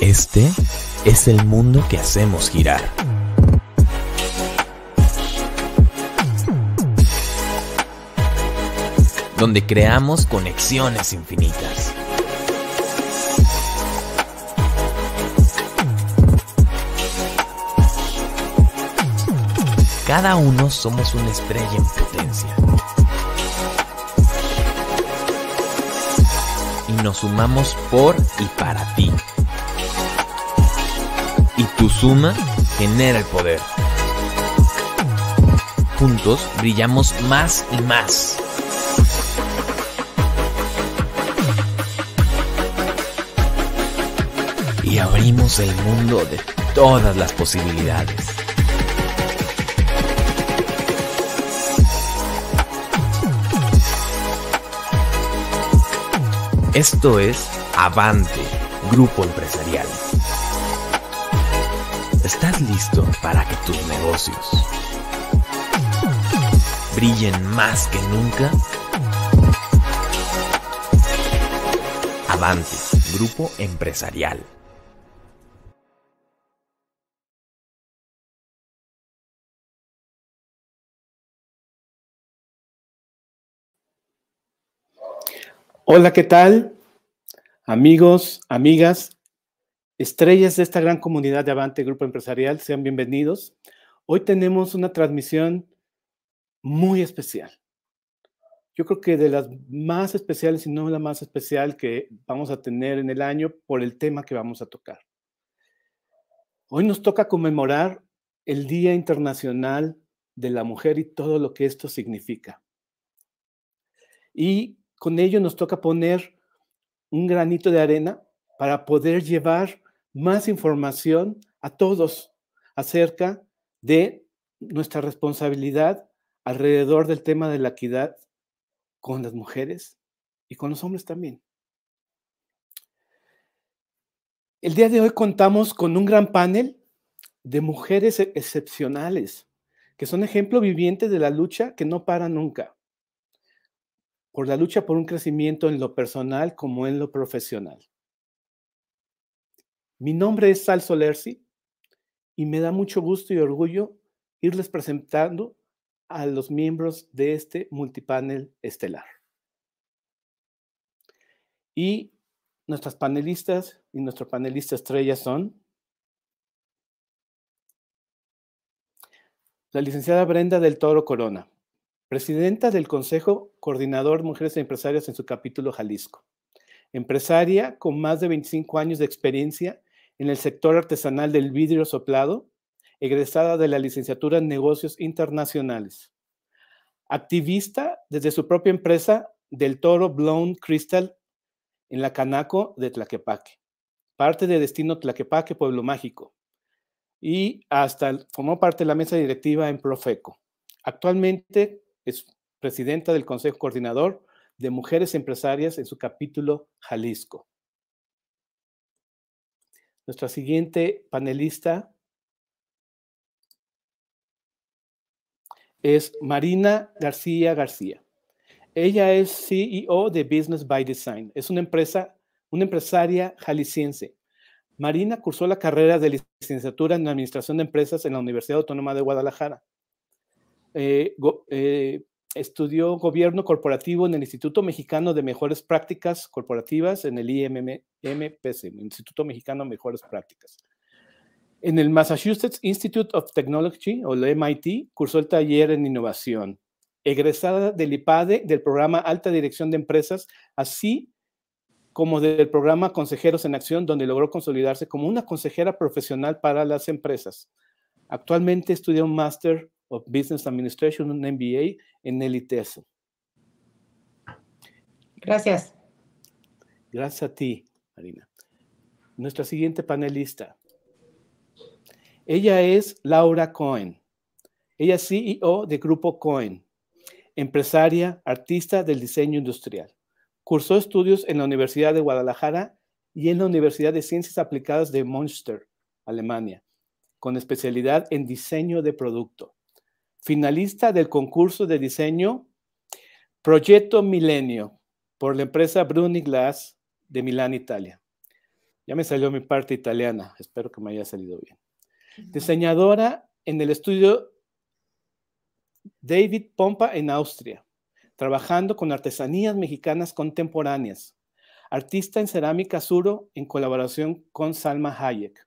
Este es el mundo que hacemos girar. Donde creamos conexiones infinitas. Cada uno somos una estrella en potencia. Y nos sumamos por y para ti. Y tu suma genera el poder. Juntos brillamos más y más. Y abrimos el mundo de todas las posibilidades. Esto es Avante, Grupo Empresarial. ¿Estás listo para que tus negocios brillen más que nunca? Avante, Grupo Empresarial. Hola, ¿qué tal? Amigos, amigas, estrellas de esta gran comunidad de Avante Grupo Empresarial, sean bienvenidos. Hoy tenemos una transmisión muy especial. Yo creo que de las más especiales, y no la más especial que vamos a tener en el año por el tema que vamos a tocar. Hoy nos toca conmemorar el Día Internacional de la Mujer y todo lo que esto significa. Y con ello nos toca poner un granito de arena para poder llevar más información a todos acerca de nuestra responsabilidad alrededor del tema de la equidad con las mujeres y con los hombres también. El día de hoy contamos con un gran panel de mujeres excepcionales, que son ejemplo viviente de la lucha que no para nunca por la lucha por un crecimiento en lo personal como en lo profesional. Mi nombre es Sal Solersi y me da mucho gusto y orgullo irles presentando a los miembros de este multipanel estelar. Y nuestras panelistas y nuestro panelista estrella son la licenciada Brenda del Toro Corona, presidenta del Consejo Coordinador Mujeres Empresarias en su capítulo Jalisco. Empresaria con más de 25 años de experiencia en el sector artesanal del vidrio soplado, egresada de la licenciatura en negocios internacionales. Activista desde su propia empresa del Toro Blown Crystal en la Canaco de Tlaquepaque, parte de Destino Tlaquepaque, Pueblo Mágico, y hasta formó parte de la mesa directiva en Profeco. Actualmente es presidenta del Consejo Coordinador de Mujeres Empresarias en su capítulo Jalisco. Nuestra siguiente panelista es Marina García García. Ella es CEO de Business by Design. Es una empresa, una empresaria jalisciense. Marina cursó la carrera de licenciatura en Administración de Empresas en la Universidad Autónoma de Guadalajara. Eh, eh, estudió gobierno corporativo en el Instituto Mexicano de Mejores Prácticas Corporativas, en el IMPC, Instituto Mexicano de Mejores Prácticas. En el Massachusetts Institute of Technology, o el MIT, cursó el taller en innovación. Egresada del IPADE, del programa Alta Dirección de Empresas, así como del programa Consejeros en Acción, donde logró consolidarse como una consejera profesional para las empresas. Actualmente estudia un máster of Business Administration, un MBA en el ITESO. Gracias. Gracias a ti, Marina. Nuestra siguiente panelista. Ella es Laura Cohen. Ella es CEO de Grupo Cohen, empresaria, artista del diseño industrial. Cursó estudios en la Universidad de Guadalajara y en la Universidad de Ciencias Aplicadas de Münster, Alemania, con especialidad en diseño de producto finalista del concurso de diseño Proyecto Milenio por la empresa Bruni Glass de Milán, Italia. Ya me salió mi parte italiana, espero que me haya salido bien. Diseñadora en el estudio David Pompa en Austria, trabajando con artesanías mexicanas contemporáneas. Artista en cerámica Suro en colaboración con Salma Hayek.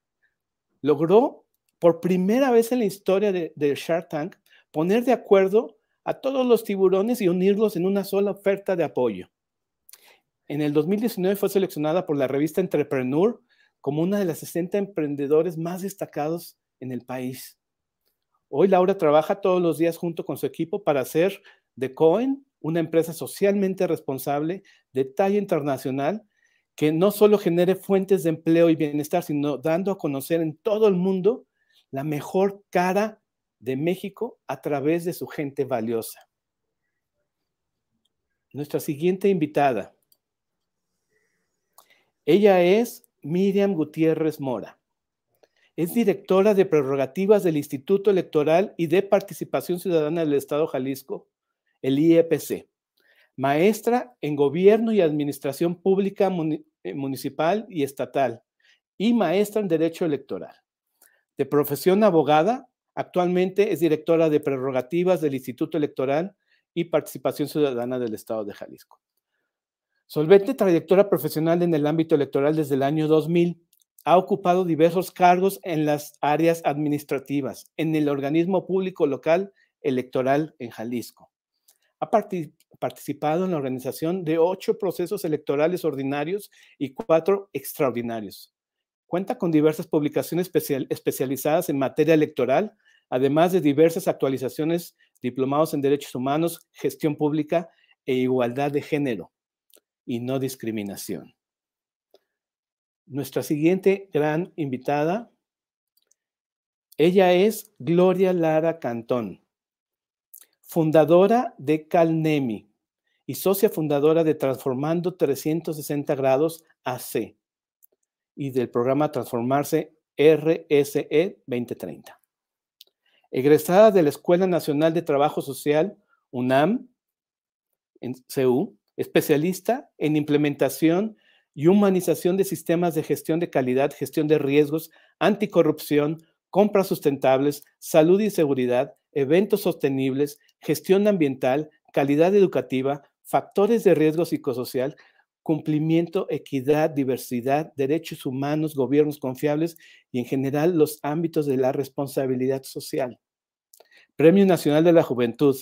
Logró por primera vez en la historia de, de Shark Tank poner de acuerdo a todos los tiburones y unirlos en una sola oferta de apoyo. En el 2019 fue seleccionada por la revista Entrepreneur como una de las 60 emprendedores más destacados en el país. Hoy Laura trabaja todos los días junto con su equipo para hacer de Cohen una empresa socialmente responsable de talla internacional que no solo genere fuentes de empleo y bienestar, sino dando a conocer en todo el mundo la mejor cara de México a través de su gente valiosa. Nuestra siguiente invitada. Ella es Miriam Gutiérrez Mora. Es directora de prerrogativas del Instituto Electoral y de Participación Ciudadana del Estado Jalisco, el IEPC. Maestra en Gobierno y Administración Pública eh, Municipal y Estatal y maestra en Derecho Electoral. De profesión abogada, Actualmente es directora de prerrogativas del Instituto Electoral y Participación Ciudadana del Estado de Jalisco. Solvente trayectoria profesional en el ámbito electoral desde el año 2000. Ha ocupado diversos cargos en las áreas administrativas, en el organismo público local electoral en Jalisco. Ha participado en la organización de ocho procesos electorales ordinarios y cuatro extraordinarios. Cuenta con diversas publicaciones especializadas en materia electoral, además de diversas actualizaciones, diplomados en derechos humanos, gestión pública e igualdad de género y no discriminación. Nuestra siguiente gran invitada, ella es Gloria Lara Cantón, fundadora de Calnemi y socia fundadora de Transformando 360 Grados AC y del programa Transformarse RSE 2030. Egresada de la Escuela Nacional de Trabajo Social, UNAM, en CEU, especialista en implementación y humanización de sistemas de gestión de calidad, gestión de riesgos, anticorrupción, compras sustentables, salud y seguridad, eventos sostenibles, gestión ambiental, calidad educativa, factores de riesgo psicosocial, cumplimiento, equidad, diversidad, derechos humanos, gobiernos confiables y en general los ámbitos de la responsabilidad social. Premio Nacional de la Juventud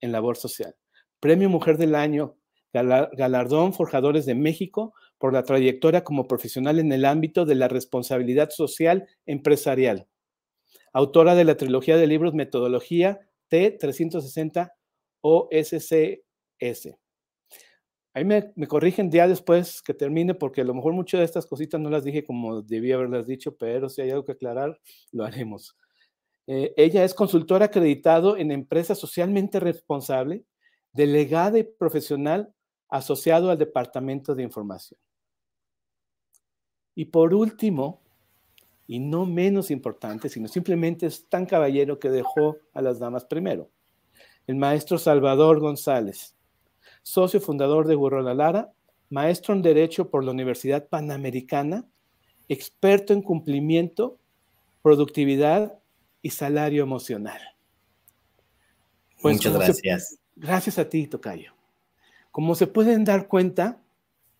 en Labor Social. Premio Mujer del Año, Galardón Forjadores de México por la trayectoria como profesional en el ámbito de la responsabilidad social empresarial. Autora de la trilogía de libros Metodología T360 OSCS Ahí me, corrigen ya después que termine, porque a lo mejor muchas de estas cositas no las dije como debía haberlas dicho, pero si hay algo que aclarar, lo haremos. Eh, ella es consultora acreditado en empresa socialmente responsable, delegada y profesional asociado al Departamento de Información. Y por último, y no menos importante, sino simplemente es tan caballero que dejó a las damas primero, el maestro Salvador González socio fundador de Burrola Lara, maestro en Derecho por la Universidad Panamericana, experto en cumplimiento, productividad y salario emocional. Pues, Muchas gracias. gracias a ti, Tocayo. Como se pueden dar cuenta,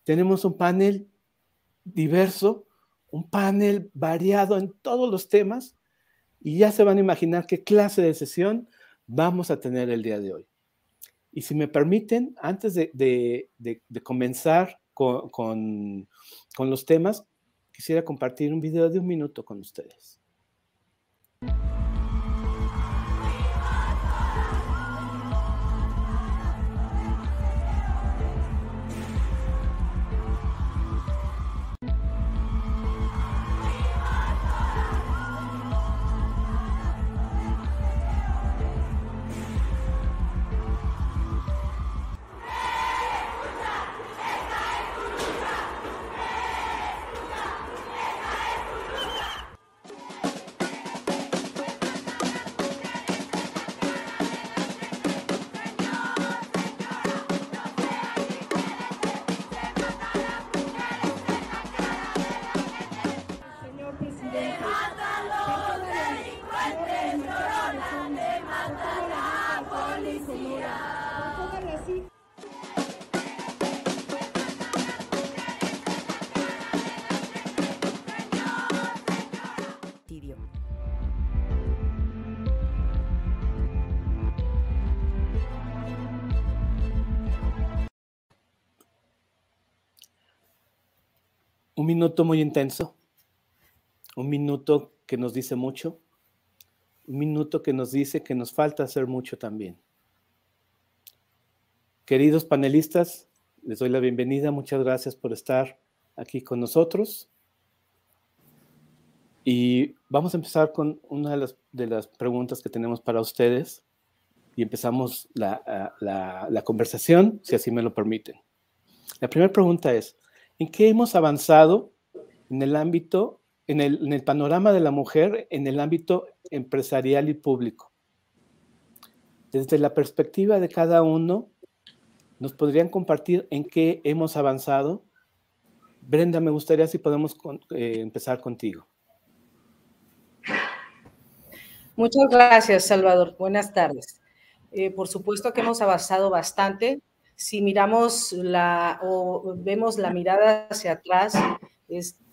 tenemos un panel diverso, un panel variado en todos los temas y ya se van a imaginar qué clase de sesión vamos a tener el día de hoy. Y si me permiten, antes de, comenzar con, los temas, quisiera compartir un video de un minuto con ustedes. Un minuto muy intenso, un minuto que nos dice mucho, un minuto que nos dice que nos falta hacer mucho también. Queridos panelistas, les doy la bienvenida. Muchas gracias por estar aquí con nosotros. Y vamos a empezar con una de las, preguntas que tenemos para ustedes y empezamos la, conversación, si así me lo permiten. La primera pregunta es, ¿en qué hemos avanzado en el ámbito, en el, panorama de la mujer, en el ámbito empresarial y público? Desde la perspectiva de cada uno, ¿nos podrían compartir en qué hemos avanzado? Brenda, me gustaría si podemos eh, empezar contigo. Muchas gracias, Salvador. Buenas tardes. Eh, por supuesto que hemos avanzado bastante. Si miramos la o vemos la mirada hacia atrás,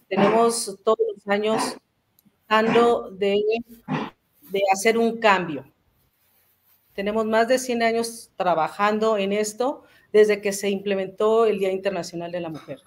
tenemos todos los años tratando de, de hacer un cambio. Tenemos más de 100 años trabajando en esto desde que se implementó el Día Internacional de la Mujer.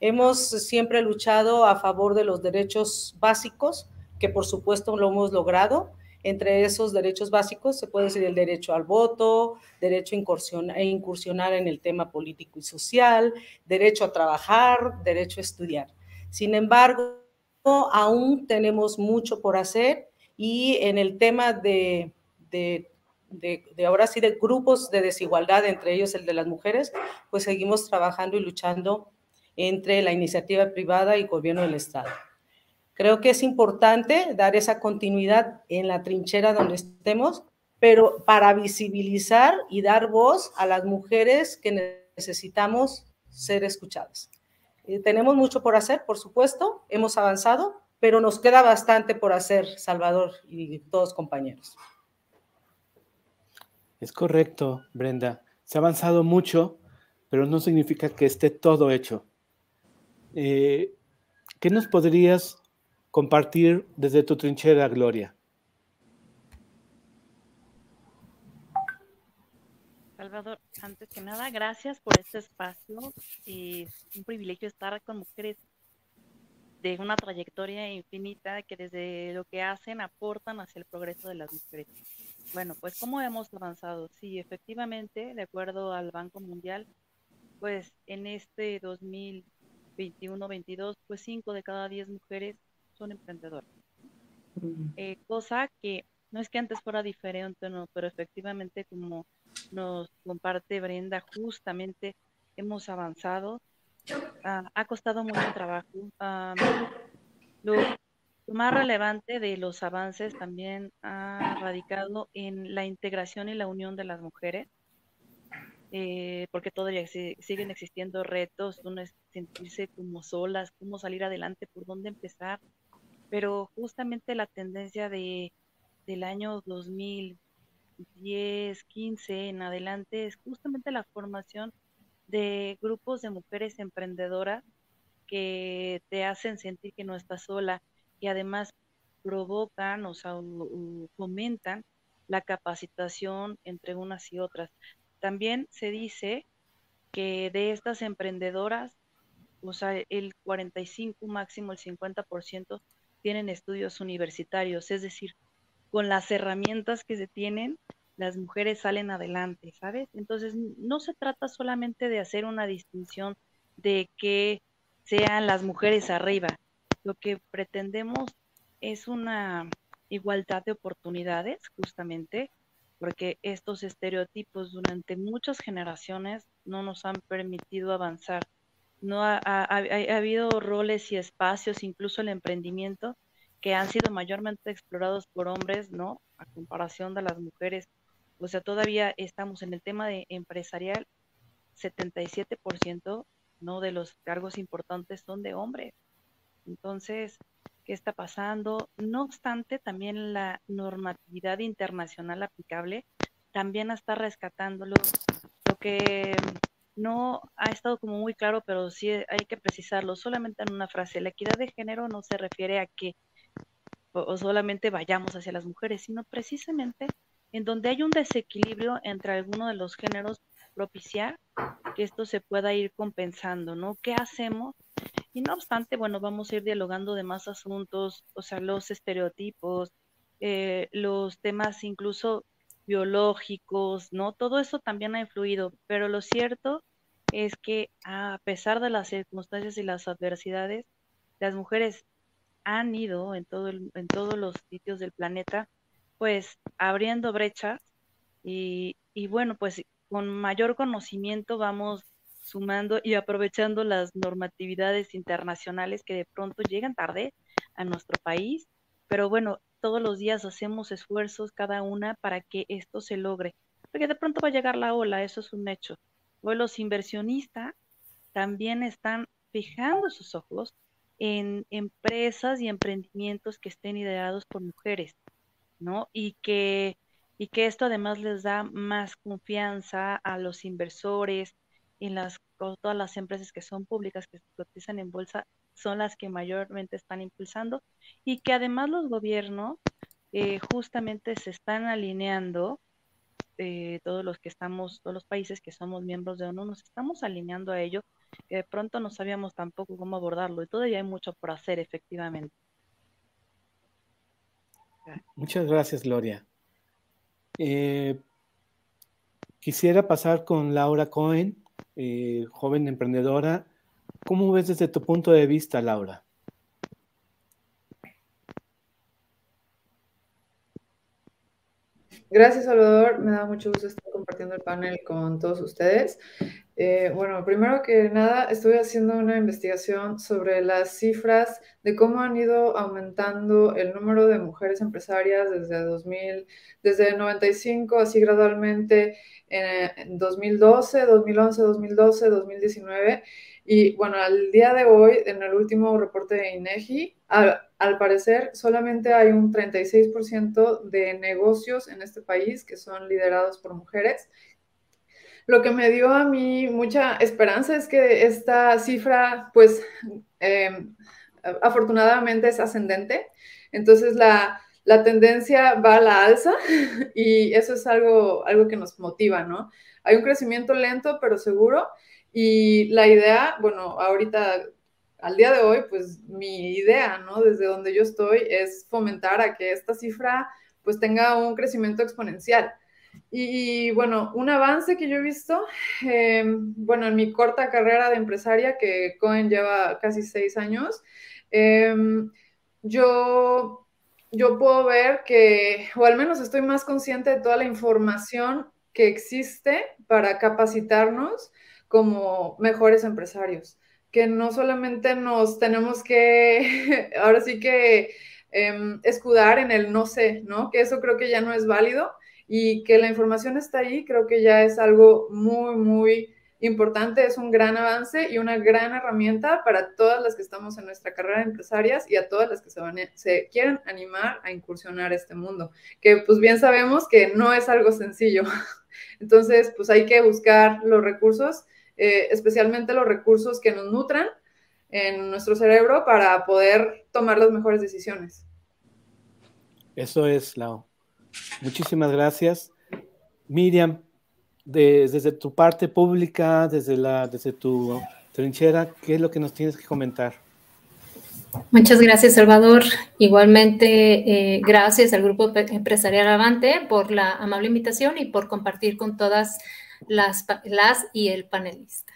Hemos siempre luchado a favor de los derechos básicos, que por supuesto lo hemos logrado, entre esos derechos básicos se puede decir el derecho al voto, derecho a incursionar en el tema político y social, derecho a trabajar, derecho a estudiar. Sin embargo, aún tenemos mucho por hacer y en el tema de, de, ahora sí de grupos de desigualdad, entre ellos el de las mujeres, pues seguimos trabajando y luchando entre la iniciativa privada y gobierno del Estado. Creo que es importante dar esa continuidad en la trinchera donde estemos, pero para visibilizar y dar voz a las mujeres que necesitamos ser escuchadas. Eh, tenemos mucho por hacer, por supuesto, hemos avanzado, pero nos queda bastante por hacer, Salvador y todos compañeros. Es correcto, Brenda. Se ha avanzado mucho, pero no significa que esté todo hecho. Eh, ¿Qué nos podrías compartir desde tu trinchera, Gloria. Salvador, antes que nada, gracias por este espacio y un privilegio estar con mujeres de una trayectoria infinita que desde lo que hacen aportan hacia el progreso de las mujeres. Bueno, pues ¿cómo hemos avanzado? Sí, efectivamente, de acuerdo al Banco Mundial, pues en este 2021-22, pues 5 de cada 10 mujeres son emprendedoras. Eh, cosa que no es que antes fuera diferente, no, pero efectivamente como nos comparte Brenda, justamente hemos avanzado. Ah, ha costado mucho trabajo. lo, más relevante de los avances también ha radicado en la integración y la unión de las mujeres, eh, porque todavía siguen existiendo retos, uno es sentirse como solas, cómo salir adelante, por dónde empezar pero justamente la tendencia de, del año 2010, 15 en adelante es justamente la formación de grupos de mujeres emprendedoras que te hacen sentir que no estás sola y además provocan o, sea, fomentan la capacitación entre unas y otras. También se dice que de estas emprendedoras, o sea, el 45 máximo el 50% tienen estudios universitarios, es decir, con las herramientas que se tienen, las mujeres salen adelante, ¿sabes? Entonces, no se trata solamente de hacer una distinción de que sean las mujeres arriba. Lo que pretendemos es una igualdad de oportunidades, justamente, porque estos estereotipos durante muchas generaciones no nos han permitido avanzar no ha, habido roles y espacios, incluso el emprendimiento, que han sido mayormente explorados por hombres, ¿no? A comparación de las mujeres. O sea, todavía estamos en el tema de empresarial, 77%, ¿no? De los cargos importantes son de hombres. Entonces, ¿qué está pasando? No obstante, también la normatividad internacional aplicable también está rescatándolo. Lo que no ha estado como muy claro, pero sí hay que precisarlo solamente en una frase. La equidad de género no se refiere a que o, solamente vayamos hacia las mujeres, sino precisamente en donde hay un desequilibrio entre alguno de los géneros, propiciar que esto se pueda ir compensando, ¿no? ¿Qué hacemos Y no obstante, bueno, vamos a ir dialogando de más asuntos, o sea, los estereotipos, eh, los temas incluso biológicos, ¿no? Todo eso también ha influido, pero lo cierto es que a pesar de las circunstancias y las adversidades, las mujeres han ido en, todo en todos los sitios del planeta, pues abriendo brechas y, y bueno, pues con mayor conocimiento vamos sumando y aprovechando las normatividades internacionales que de pronto llegan tarde a nuestro país, pero bueno, todos los días hacemos esfuerzos cada una para que esto se logre, porque de pronto va a llegar la ola, eso es un hecho. Hoy los inversionistas también están fijando sus ojos en empresas y emprendimientos que estén ideados por mujeres, ¿no? Y que, y que esto además les da más confianza a los inversores en las todas las empresas que son públicas, que se cotizan en bolsa, son las que mayormente están impulsando y que además los gobiernos eh, justamente se están alineando eh, todos los que estamos, todos los países que somos miembros de ONU, nos estamos alineando a ello, que de pronto no sabíamos tampoco cómo abordarlo y todavía hay mucho por hacer, efectivamente. Muchas gracias, Gloria. Eh, quisiera pasar con Laura Cohen, joven emprendedora. ¿Cómo ves desde tu punto de vista, Laura? Gracias, Salvador. Me da mucho gusto estar compartiendo el panel con todos ustedes. Eh, bueno, primero que nada, estoy haciendo una investigación sobre las cifras de cómo han ido aumentando el número de mujeres empresarias desde 2000, desde 95, así gradualmente en 2012, 2011, 2012, 2019. Y bueno, al día de hoy, en el último reporte de INEGI, al, al parecer solamente hay un 36% de negocios en este país que son liderados por mujeres. Lo que me dio a mí mucha esperanza es que esta cifra, pues, eh, afortunadamente es ascendente. Entonces, la, la tendencia va a la alza y eso es algo, algo que nos motiva, ¿no? Hay un crecimiento lento, pero seguro y la idea, bueno, ahorita, al día de hoy, pues mi idea, ¿no? Desde donde yo estoy es fomentar a que esta cifra pues tenga un crecimiento exponencial. Y, bueno, un avance que yo he visto, em, bueno, en mi corta carrera de empresaria, que Cohen lleva casi seis años, em, yo, yo puedo ver que, o al menos estoy más consciente de toda la información que existe para capacitarnos como mejores empresarios, que no solamente nos tenemos que, ahora sí que em, escudar en el no sé, ¿no? Que eso creo que ya no es válido y que la información está ahí, creo que ya es algo muy, muy importante, es un gran avance y una gran herramienta para todas las que estamos en nuestra carrera de empresarias y a todas las que se, van, se quieren animar a incursionar este mundo, que pues bien sabemos que no es algo sencillo. Entonces, pues hay que buscar los recursos eh, especialmente los recursos que nos nutran en nuestro cerebro para poder tomar las mejores decisiones. Eso es, Lau. Muchísimas gracias. Miriam, desde tu parte pública, desde, la, desde tu trinchera, ¿qué es lo que nos tienes que comentar? Muchas gracias, Salvador. Igualmente, eh, gracias al Grupo Empresarial Avante por la amable invitación y por compartir con todas las, las y el panelista.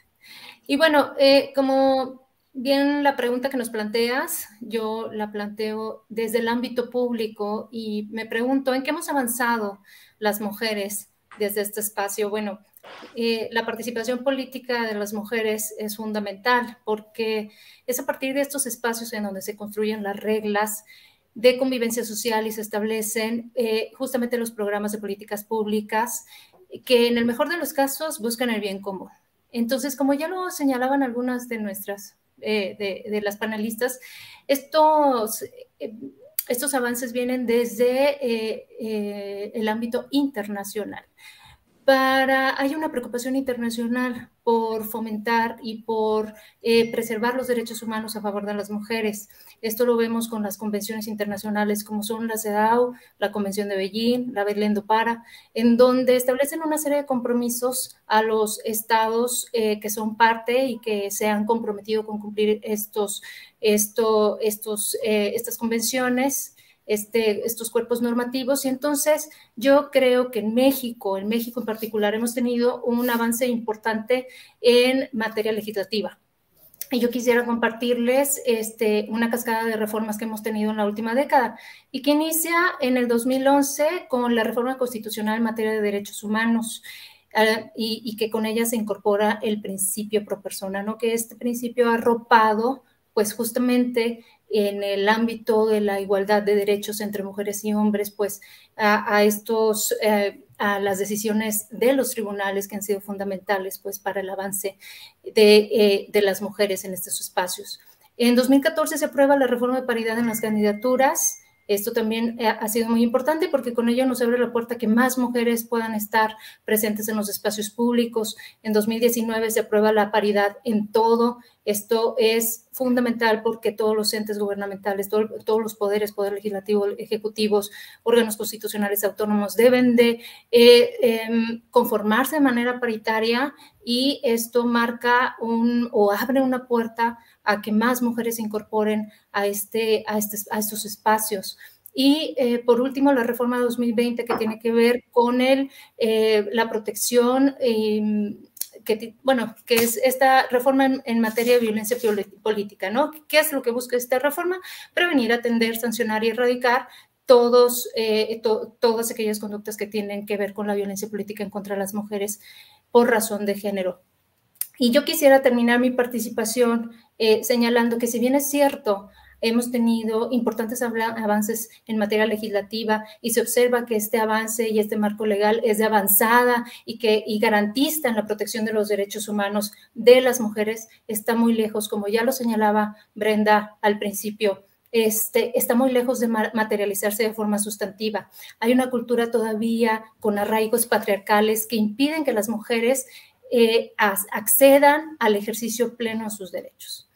Y bueno, eh, como bien la pregunta que nos planteas, yo la planteo desde el ámbito público y me pregunto, ¿en qué hemos avanzado las mujeres desde este espacio? Bueno, eh, la participación política de las mujeres es fundamental porque es a partir de estos espacios en donde se construyen las reglas de convivencia social y se establecen eh, justamente los programas de políticas públicas que en el mejor de los casos buscan el bien común. Entonces, como ya lo señalaban algunas de nuestras, eh, de, las panelistas, estos, eh, estos avances vienen desde eh, el ámbito internacional. Para, hay una preocupación internacional por fomentar y por eh, preservar los derechos humanos a favor de las mujeres. Esto lo vemos con las convenciones internacionales como son la CEDAW, la Convención de Beijing, la Belén do Para, en donde establecen una serie de compromisos a los estados eh, que son parte y que se han comprometido con cumplir estos, esto, estos, eh, estas convenciones este, estos cuerpos normativos. Y entonces yo creo que en México, en México en particular, hemos tenido un avance importante en materia legislativa. Y yo quisiera compartirles este, una cascada de reformas que hemos tenido en la última década y que inicia en el 2011 con la reforma constitucional en materia de derechos humanos. Uh, y, que con ella se incorpora el principio pro persona, ¿no? que este principio arropado, pues justamente en el ámbito de la igualdad de derechos entre mujeres y hombres, pues a, estos, eh, a las decisiones de los tribunales que han sido fundamentales, pues para el avance de, eh, de las mujeres en estos espacios. En 2014 se aprueba la reforma de paridad en las candidaturas. Esto también eh, ha sido muy importante porque con ello nos abre la puerta que más mujeres puedan estar presentes en los espacios públicos. En 2019 se aprueba la paridad en todo. Esto es fundamental porque todos los entes gubernamentales, todos los poderes, poder legislativo, ejecutivos, órganos constitucionales autónomos deben de eh, em, conformarse de manera paritaria y esto marca un o abre una puerta a que más mujeres se incorporen a, este, a, este, a estos espacios. Y eh, por último, la reforma 2020 que tiene que ver con el, eh, la protección, em, que, bueno, que es esta reforma en, materia de violencia política, ¿no? ¿Qué es lo que busca esta reforma? Prevenir, atender, sancionar y erradicar todos, eh, todas aquellas conductas que tienen que ver con la violencia política contra las mujeres por razón de género. Y yo quisiera terminar mi participación eh, señalando que si bien es cierto, hemos tenido importantes avances en materia legislativa y se observa que este avance y este marco legal es de avanzada y que y garantiza en la protección de los derechos humanos de las mujeres, está muy lejos, como ya lo señalaba Brenda al principio. Este, está muy lejos de materializarse de forma sustantiva. Hay una cultura todavía con arraigos patriarcales que impiden que las mujeres eh, accedan al ejercicio pleno de sus derechos.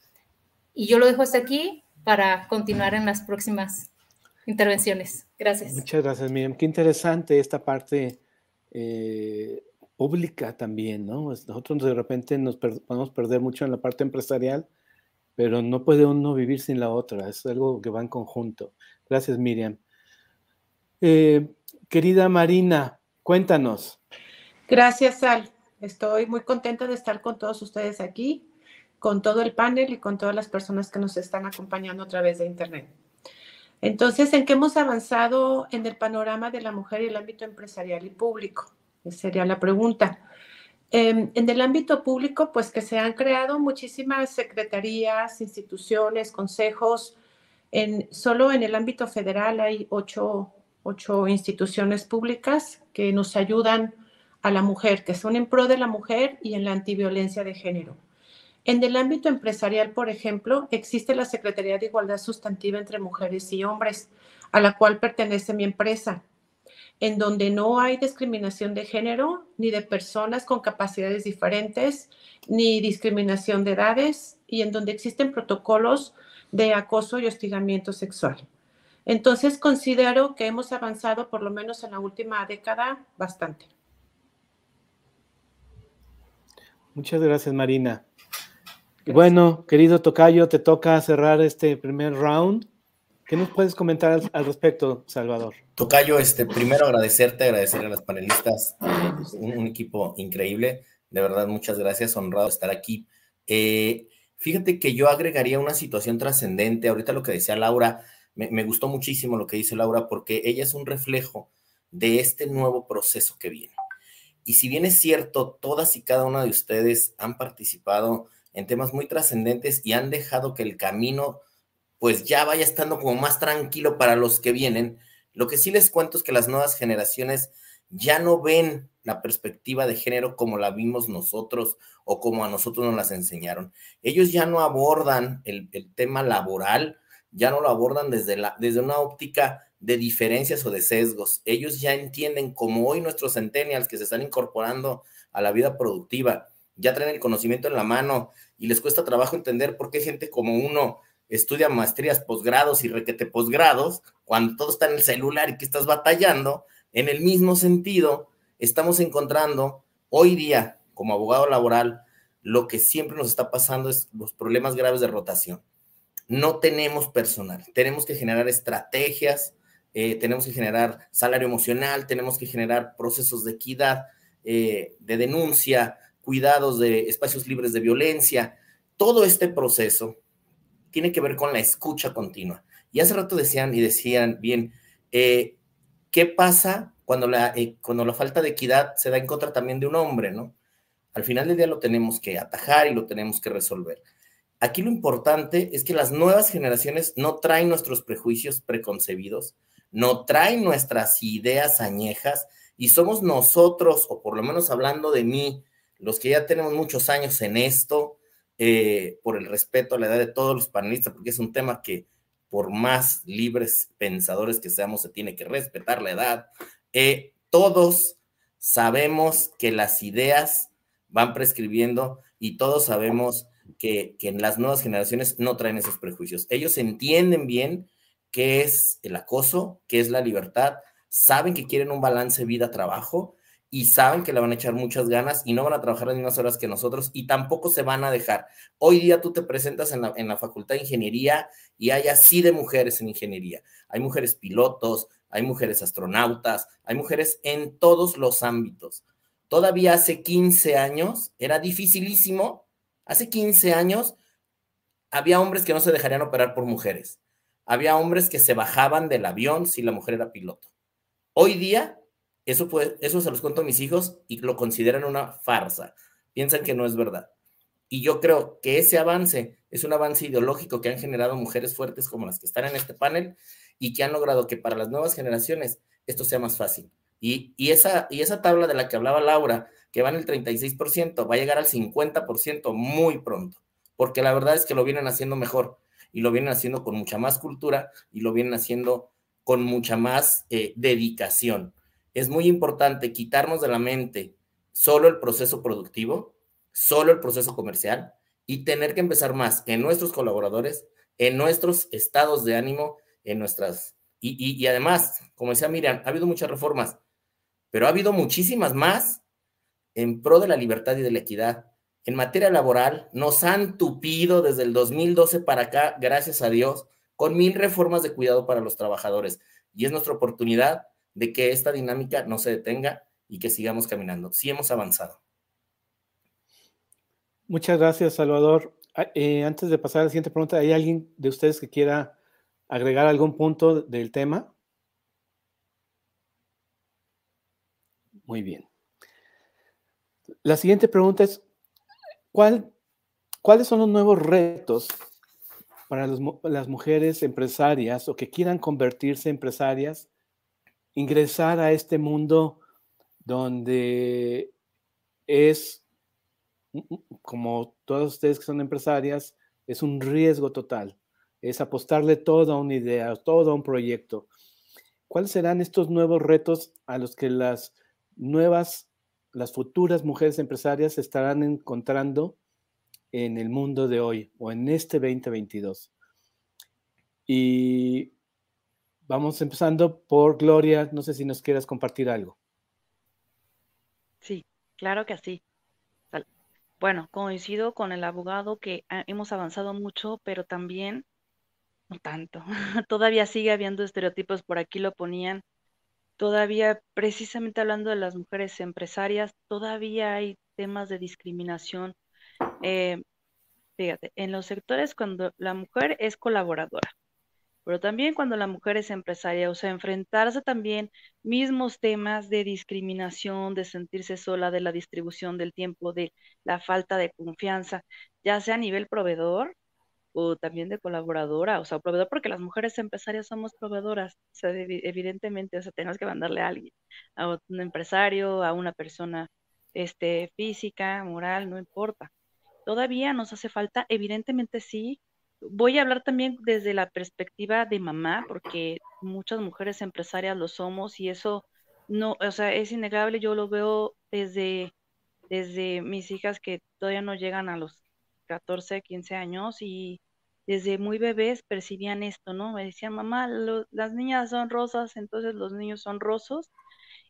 Y yo lo dejo hasta aquí para continuar en las próximas intervenciones. Gracias. Muchas gracias, Miriam. Qué interesante esta parte eh, pública también, ¿no? Nosotros de repente nos podemos perder mucho en la parte empresarial, pero no puede uno vivir sin la otra, es algo que va en conjunto. Gracias, Miriam. Eh, querida Marina, cuéntanos. Gracias, Sal. Estoy muy contenta de estar con todos ustedes aquí, con todo el panel y con todas las personas que nos están acompañando a través de Internet. Entonces, ¿en qué hemos avanzado en el panorama de la mujer y el ámbito empresarial y público? Esa sería la pregunta. Em, en el ámbito público, pues que se han creado muchísimas secretarías, instituciones, consejos. En, solo en el ámbito federal hay ocho, ocho instituciones públicas que nos ayudan a la mujer, que son en pro de la mujer y en la antiviolencia de género. En el ámbito empresarial, por ejemplo, existe la Secretaría de Igualdad Sustantiva entre Mujeres y Hombres, a la cual pertenece mi empresa, en donde no hay discriminación de género, ni de personas con capacidades diferentes, ni discriminación de edades, y en donde existen protocolos de acoso y hostigamiento sexual. Entonces, considero que hemos avanzado, por lo menos en la última década, bastante. Muchas gracias, Marina. Bueno, querido Tocayo, te toca cerrar este primer round. ¿Qué nos puedes comentar al, respecto, Salvador? Tocayo, este, primero agradecerte, agradecer a las panelistas, eh, un, equipo increíble. De verdad, muchas gracias, honrado estar aquí. Eh, fíjate que yo agregaría una situación trascendente. Ahorita lo que decía Laura, me, me gustó muchísimo lo que dice Laura, porque ella es un reflejo de este nuevo proceso que viene. Y si bien es cierto, todas y cada una de ustedes han participado en temas muy trascendentes y han dejado que el camino pues ya vaya estando como más tranquilo para los que vienen, lo que sí les cuento es que las nuevas generaciones ya no ven la perspectiva de género como la vimos nosotros o como a nosotros nos las enseñaron. Ellos ya no abordan el, tema laboral, ya no lo abordan desde, la, desde una óptica de diferencias o de sesgos. Ellos ya entienden, como hoy nuestros centennials que se están incorporando a la vida productiva, ya traen el conocimiento en la mano y les cuesta trabajo entender por qué gente como uno estudia maestrías, posgrados y requete posgrados, cuando todo está en el celular y que estás batallando, en el mismo sentido, estamos encontrando hoy día, como abogado laboral, lo que siempre nos está pasando es los problemas graves de rotación. No tenemos personal, tenemos que generar estrategias, eh, tenemos que generar salario emocional, tenemos que generar procesos de equidad, eh, de denuncia, cuidados de espacios libres de violencia. Todo este proceso tiene que ver con la escucha continua. Y hace rato decían y decían bien, eh, ¿qué pasa cuando la, eh, cuando la falta de equidad se da en contra también de un hombre, no? Al final del día lo tenemos que atajar y lo tenemos que resolver. Aquí lo importante es que las nuevas generaciones no traen nuestros prejuicios preconcebidos, no traen nuestras ideas añejas y somos nosotros, o por lo menos hablando de mí, los que ya tenemos muchos años en esto, eh, por el respeto a la edad de todos los panelistas, porque es un tema que por más libres pensadores que seamos, se tiene que respetar la edad. Eh, todos sabemos que las ideas van prescribiendo y todos sabemos que, que, en las nuevas generaciones no traen esos prejuicios. Ellos entienden bien qué es el acoso, qué es la libertad, saben que quieren un balance vida-trabajo y saben que le van a echar muchas ganas y no van a trabajar las mismas horas que nosotros y tampoco se van a dejar. Hoy día tú te presentas en la, en la Facultad de Ingeniería y hay así de mujeres en ingeniería. Hay mujeres pilotos, hay mujeres astronautas, hay mujeres en todos los ámbitos. Todavía hace 15 años era dificilísimo. Hace 15 años había hombres que no se dejarían operar por mujeres. Había hombres que se bajaban del avión si la mujer era piloto. Hoy día eso, eso se los cuento a mis hijos y lo consideran una farsa. Piensan que no es verdad. Y yo creo que ese avance es un avance ideológico que han generado mujeres fuertes como las que están en este panel y que han logrado que para las nuevas generaciones esto sea más fácil. Y, y, esa, y esa tabla de la que hablaba Laura, que va en el 36%, va a llegar al 50% muy pronto, porque la verdad es que lo vienen haciendo mejor y lo vienen haciendo con mucha más cultura y lo vienen haciendo con mucha más eh, dedicación es muy importante quitarnos de la mente solo el proceso productivo, solo el proceso comercial y tener que empezar más en nuestros colaboradores, en nuestros estados de ánimo, en nuestras... Y, además, como decía Miriam, ha habido muchas reformas, pero ha habido muchísimas más en pro de la libertad y de la equidad. En materia laboral, nos han tupido desde el 2012 para acá, gracias a Dios, con mil reformas de cuidado para los trabajadores. Y es nuestra oportunidad de que esta dinámica no se detenga y que sigamos caminando. Sí hemos avanzado. Muchas gracias, Salvador. Ah, eh, antes de pasar a la siguiente pregunta, ¿hay alguien de ustedes que quiera agregar algún punto del tema? Muy bien. La siguiente pregunta es, ¿cuál, ¿cuáles son los nuevos retos para las mujeres empresarias o que quieran convertirse en empresarias ingresar a este mundo donde es, como todos ustedes que son empresarias, es un riesgo total, es apostarle toda una idea, todo un proyecto. ¿Cuáles serán estos nuevos retos a los que las nuevas, las futuras mujeres empresarias estarán encontrando en el mundo de hoy o en este 2022? Y Vamos empezando por Gloria. No sé si nos quieras compartir algo. Sí, claro que sí. Bueno, coincido con el abogado que hemos avanzado mucho, pero también no tanto. Todavía sigue habiendo estereotipos, por aquí lo ponían. Todavía, precisamente hablando de las mujeres empresarias, todavía hay temas de discriminación. Eh, fíjate, en los sectores cuando la mujer es colaboradora, pero también cuando la mujer es empresaria, o sea, enfrentarse también mismos temas de discriminación, de sentirse sola, de la distribución del tiempo, de la falta de confianza, ya sea a nivel proveedor o también de colaboradora, o sea, proveedor, porque las mujeres empresarias somos proveedoras, o sea, evidentemente, o sea, tenemos que mandarle a alguien, a un empresario, a una persona este, física, moral, no importa. Todavía nos hace falta, evidentemente sí, voy a hablar también desde la perspectiva de mamá, porque muchas mujeres empresarias lo somos y eso no, o sea, es innegable, yo lo veo desde, desde mis hijas que todavía no llegan a los 14, 15 años y desde muy bebés percibían esto, ¿no? Me decían, mamá, las niñas son rosas, entonces los niños son rosos.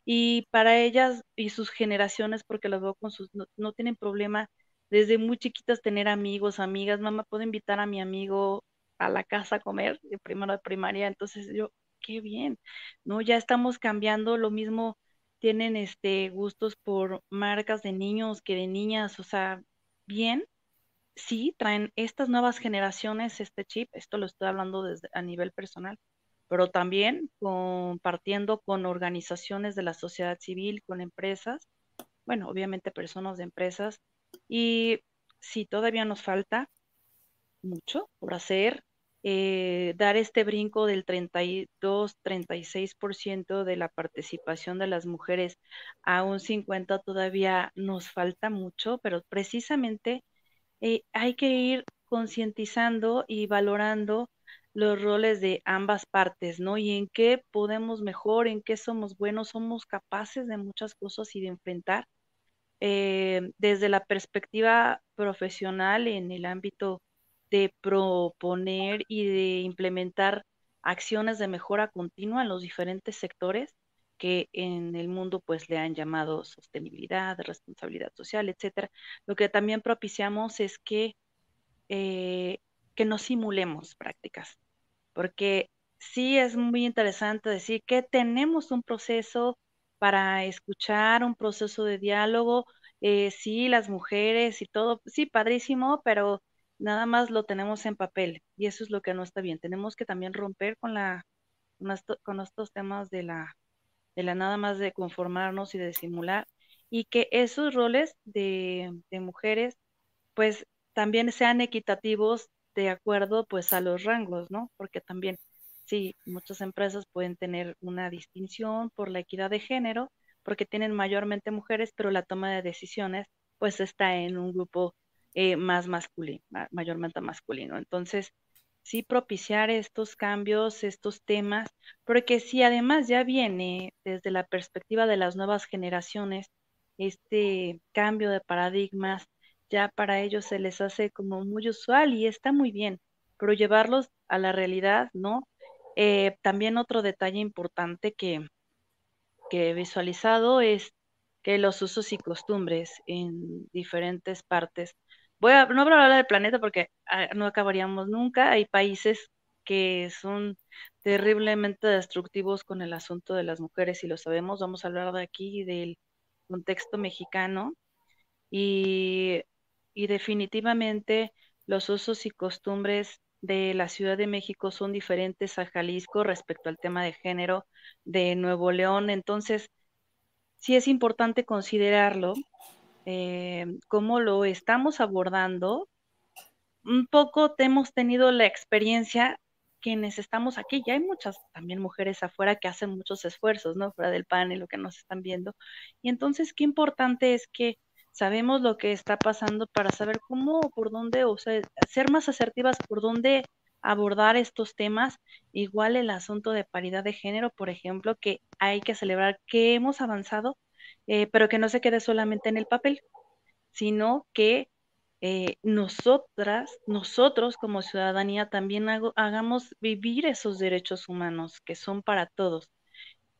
Y para ellas y sus generaciones, porque las veo con sus, no, tienen problema desde muy chiquitas tener amigos, amigas, mamá, puedo invitar a mi amigo a la casa a comer, de primero de primaria, entonces yo, qué bien, ¿no? Ya estamos cambiando, lo mismo tienen este gustos por marcas de niños que de niñas, o sea, bien, sí traen estas nuevas generaciones este chip, esto lo estoy hablando desde a nivel personal, pero también compartiendo con organizaciones de la sociedad civil, con empresas, bueno, obviamente personas de empresas, y sí, todavía nos falta mucho por hacer, eh, dar este brinco del 32-36% de la participación de las mujeres a un 50% todavía nos falta mucho, pero precisamente eh, hay que ir concientizando y valorando los roles de ambas partes, ¿no? Y en qué podemos mejor, en qué somos buenos, somos capaces de muchas cosas y de enfrentar eh, desde la perspectiva profesional en el ámbito de proponer y de implementar acciones de mejora continua en los diferentes sectores que en el mundo pues le han llamado sostenibilidad, responsabilidad social, etcétera. Lo que también propiciamos es que, eh, que no simulemos prácticas, porque sí es muy interesante decir que tenemos un proceso para escuchar, un proceso de diálogo, eh, sí, las mujeres y todo, sí, padrísimo, pero nada más lo tenemos en papel y eso es lo que no está bien. Tenemos que también romper con la con estos temas de la de la nada más de conformarnos y de simular, y que esos roles de, mujeres, pues también sean equitativos de acuerdo pues a los rangos, ¿no? Porque también, sí, muchas empresas pueden tener una distinción por la equidad de género, porque tienen mayormente mujeres, pero la toma de decisiones pues está en un grupo eh, más masculino, mayormente masculino. Entonces, sí propiciar estos cambios, estos temas, porque si además ya viene desde la perspectiva de las nuevas generaciones este cambio de paradigmas, ya para ellos se les hace como muy usual y está muy bien, pero llevarlos a la realidad, ¿no? Eh, también otro detalle importante que, que he visualizado es que los usos y costumbres en diferentes partes Voy a, no hablar del planeta porque ah, no acabaríamos nunca. Hay países que son terriblemente destructivos con el asunto de las mujeres y lo sabemos. Vamos a hablar de aquí del contexto mexicano y, y definitivamente los usos y costumbres de la Ciudad de México son diferentes a Jalisco respecto al tema de género de Nuevo León. Entonces, sí es importante considerarlo eh, cómo lo estamos abordando, un poco hemos tenido la experiencia quienes estamos aquí, ya hay muchas también mujeres afuera que hacen muchos esfuerzos, ¿no? Fuera del panel, lo que nos están viendo. Y entonces, qué importante es que sabemos lo que está pasando para saber cómo, por dónde, o sea, ser más asertivas por dónde abordar estos temas. Igual el asunto de paridad de género, por ejemplo, que hay que celebrar que hemos avanzado, eh, pero que no se quede solamente en el papel, sino que eh, nosotras, nosotros como ciudadanía también hagamos vivir esos derechos humanos que son para todos.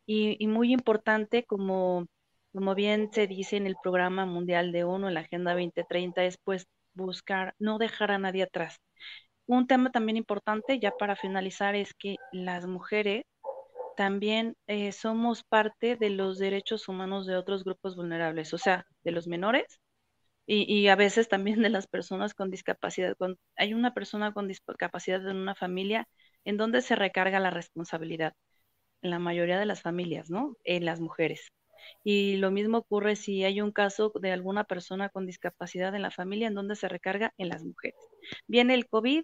Y, muy importante, como, como bien se dice en el programa mundial de ONU, la Agenda 2030, es pues buscar no dejar a nadie atrás. Un tema también importante, ya para finalizar, es que las mujeres también eh, somos parte de los derechos humanos de otros grupos vulnerables, o sea, de los menores y, a veces también de las personas con discapacidad. Cuando hay una persona con discapacidad en una familia, ¿en dónde se recarga la responsabilidad? En la mayoría de las familias, ¿no? En las mujeres. Y lo mismo ocurre si hay un caso de alguna persona con discapacidad en la familia, ¿en dónde se recarga? En las mujeres. Viene el COVID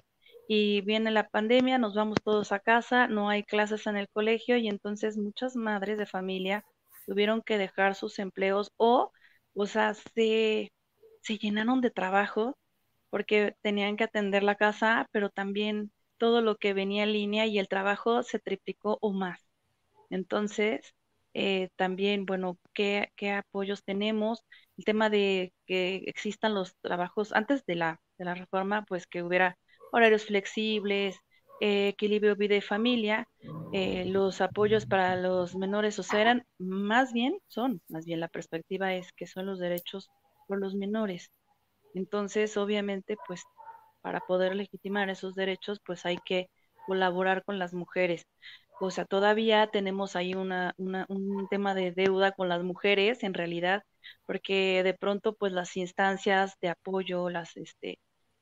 y viene la pandemia, nos vamos todos a casa, no hay clases en el colegio y entonces muchas madres de familia tuvieron que dejar sus empleos o, o sea, se, se llenaron de trabajo porque tenían que atender la casa, pero también todo lo que venía en línea y el trabajo se triplicó o más. Entonces, eh, también, bueno, ¿qué, ¿qué, apoyos tenemos? El tema de que existan los trabajos antes de la, de la reforma, pues que hubiera horarios flexibles, eh, equilibrio vida y familia, eh, los apoyos para los menores, o sea, eran más bien, son, más bien la perspectiva es que son los derechos por los menores. Entonces, obviamente, pues para poder legitimar esos derechos, pues hay que colaborar con las mujeres. O sea, todavía tenemos ahí una, un tema de deuda con las mujeres, en realidad, porque de pronto, pues las instancias de apoyo, las, este,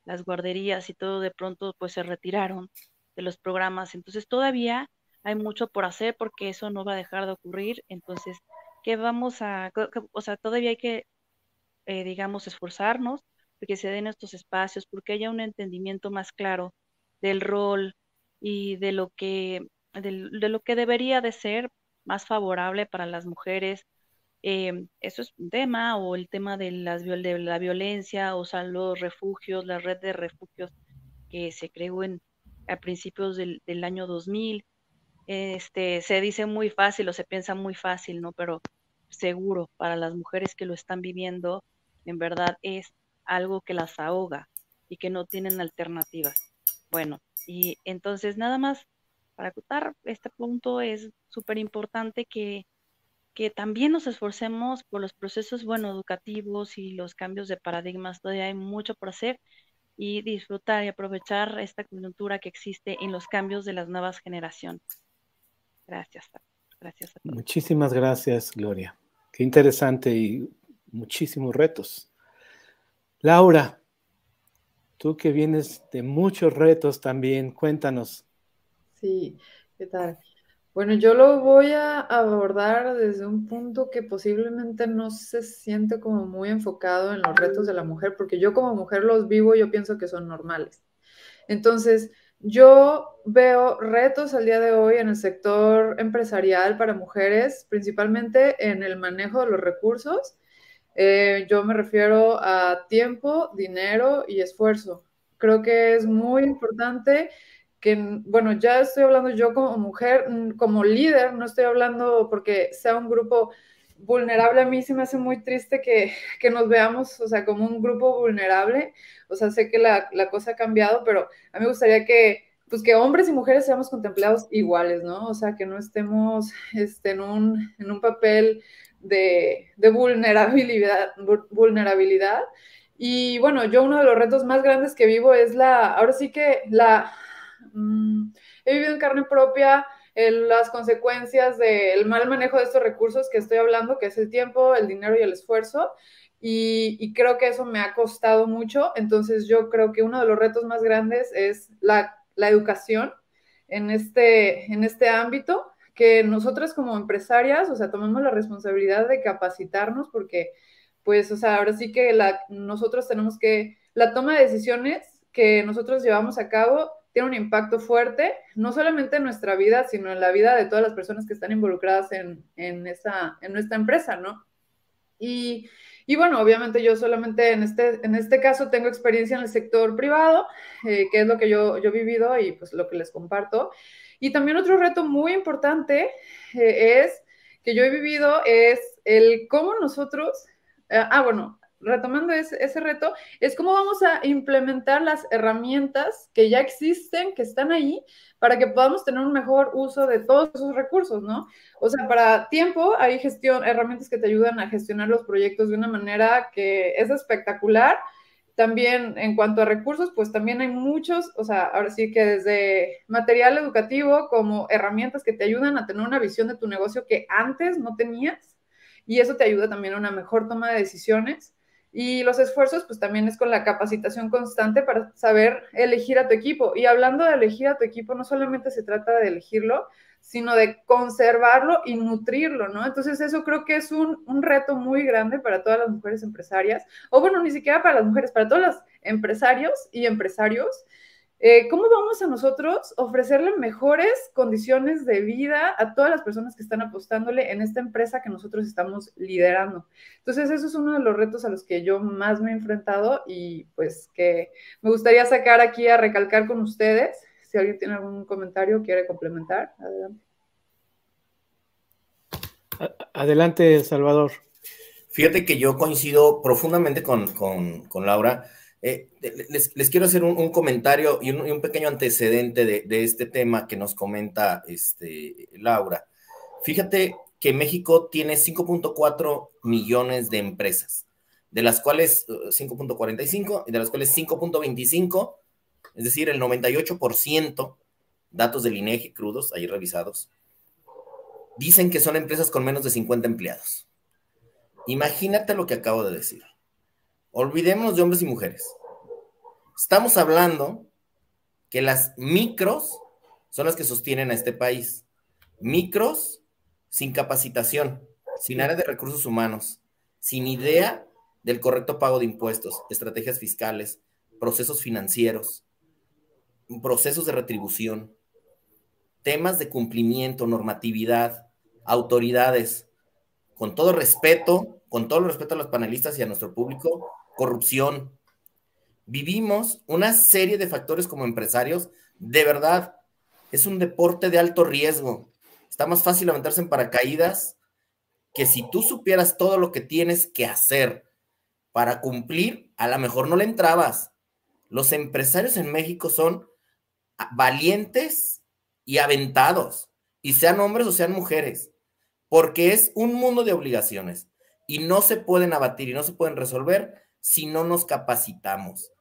las guarderías y todo, de pronto, pues se retiraron de los programas. Entonces, todavía hay mucho por hacer porque eso no va a dejar de ocurrir. Entonces, ¿qué vamos a, o sea, todavía hay que, eh, digamos, esforzarnos porque se den estos espacios, porque haya un entendimiento más claro del rol y de lo que de, lo que debería de ser más favorable para las mujeres. Eh, es un tema, o el tema de, las, de la violencia, o sea, los refugios, la red de refugios que se creó en, a principios del, del año 2000. Este, se dice muy fácil o se piensa muy fácil, ¿no? Pero seguro para las mujeres que lo están viviendo, en verdad es algo que las ahoga y que no tienen alternativas. Bueno, y entonces nada más para acotar este punto es súper importante que, que también nos esforcemos por los procesos, bueno, educativos y los cambios de paradigmas. Todavía hay mucho por hacer y disfrutar y aprovechar esta coyuntura que existe en los cambios de las nuevas generaciones. Gracias. Gracias a todos. Muchísimas gracias, Gloria. Qué interesante y muchísimos retos. Laura, tú que vienes de muchos retos también, cuéntanos, Sí, ¿qué tal? Bueno, yo lo voy a abordar desde un punto que posiblemente no se siente como muy enfocado en los retos de la mujer, porque yo como mujer los vivo, yo pienso que son normales. Entonces, yo veo retos al día de hoy en el sector empresarial para mujeres, principalmente en el manejo de los recursos. Eh, yo me refiero a tiempo, dinero y esfuerzo. Creo que es muy importante que, bueno, ya estoy hablando yo como mujer, mm, como líder, no estoy hablando porque sea un grupo vulnerable, a mí se me hace muy triste que, que nos veamos, o sea, como un grupo vulnerable, o sea, sé que la, la, cosa ha cambiado, pero a mí me gustaría que, pues que hombres y mujeres seamos contemplados iguales, ¿no? O sea, que no estemos este, en, un, en un papel de, de vulnerabilidad, vulnerabilidad. Y bueno, yo uno de los retos más grandes que vivo es la, ahora sí que la Mm, he vivido en carne propia las consecuencias del mal manejo de estos recursos que estoy hablando, que es el tiempo, el dinero y el esfuerzo. Y, creo que eso me ha costado mucho. Entonces yo creo que uno de los retos más grandes es la, la educación en este, en este ámbito, que nosotras como empresarias, o sea, tomamos la responsabilidad de capacitarnos porque, pues, o sea, ahora sí que la, nosotros tenemos que, la toma de decisiones que nosotros llevamos a cabo tiene un impacto fuerte, no solamente en nuestra vida, sino en la vida de todas las personas que están involucradas en, en, esa, en nuestra empresa, ¿no? Y, y, bueno, obviamente yo solamente en este, en este caso tengo experiencia en el sector privado, eh, que es lo que yo, yo he vivido y pues lo que les comparto. Y también otro reto muy importante eh, es que yo he vivido es el cómo nosotros, eh, ah, bueno, retomando ese, reto, es cómo vamos a implementar las herramientas que ya existen, que están ahí, para que podamos tener un mejor uso de todos esos recursos, ¿no? O sea, para tiempo hay gestión, herramientas que te ayudan a gestionar los proyectos de una manera que es espectacular. También en cuanto a recursos, pues también hay muchos, o sea, ahora sí que desde material educativo como herramientas que te ayudan a tener una visión de tu negocio que antes no tenías y eso te ayuda también a una mejor toma de decisiones y los esfuerzos, pues también es con la capacitación constante para saber elegir a tu equipo. Y hablando de elegir a tu equipo, no solamente se trata de elegirlo, sino de conservarlo y nutrirlo, ¿no? Entonces eso creo que es un, un, reto muy grande para todas las mujeres empresarias, o bueno, ni siquiera para las mujeres, para todos los empresarios y empresarios, eh, ¿cómo vamos a nosotros ofrecerle mejores condiciones de vida a todas las personas que están apostándole en esta empresa que nosotros estamos liderando? Entonces, eso es uno de los retos a los que yo más me he enfrentado y pues que me gustaría sacar aquí a recalcar con ustedes. Si alguien tiene algún comentario, quiere complementar, adelante. Adelante, Salvador. Fíjate que yo coincido profundamente con, con Laura eh, les, quiero hacer un, comentario y un, pequeño antecedente de, este tema que nos comenta este, Laura. Fíjate que México tiene 5.4 millones de empresas, de las cuales 5.45 uh, y de las cuales 5.25, es decir, el 98%, datos del INEGI crudos, ahí revisados, dicen que son empresas con menos de 50 empleados. Imagínate lo que acabo de decir. Olvidemos de hombres y mujeres. Estamos hablando que las micros son las que sostienen a este país. Micros sin capacitación, sin área de recursos humanos, sin idea del correcto pago de impuestos, estrategias fiscales, procesos financieros, procesos de retribución, temas de cumplimiento, normatividad, autoridades. Con todo respeto, con todo el respeto a los panelistas y a nuestro público, corrupción. Vivimos una serie de factores como empresarios. De verdad, es un deporte de alto riesgo. Está más fácil levantarse en paracaídas que si tú supieras todo lo que tienes que hacer para cumplir, a lo mejor no le entrabas. Los empresarios en México son valientes y aventados, y sean hombres o sean mujeres, porque es un mundo de obligaciones y no se pueden abatir y no se pueden resolver si no nos capacitamos.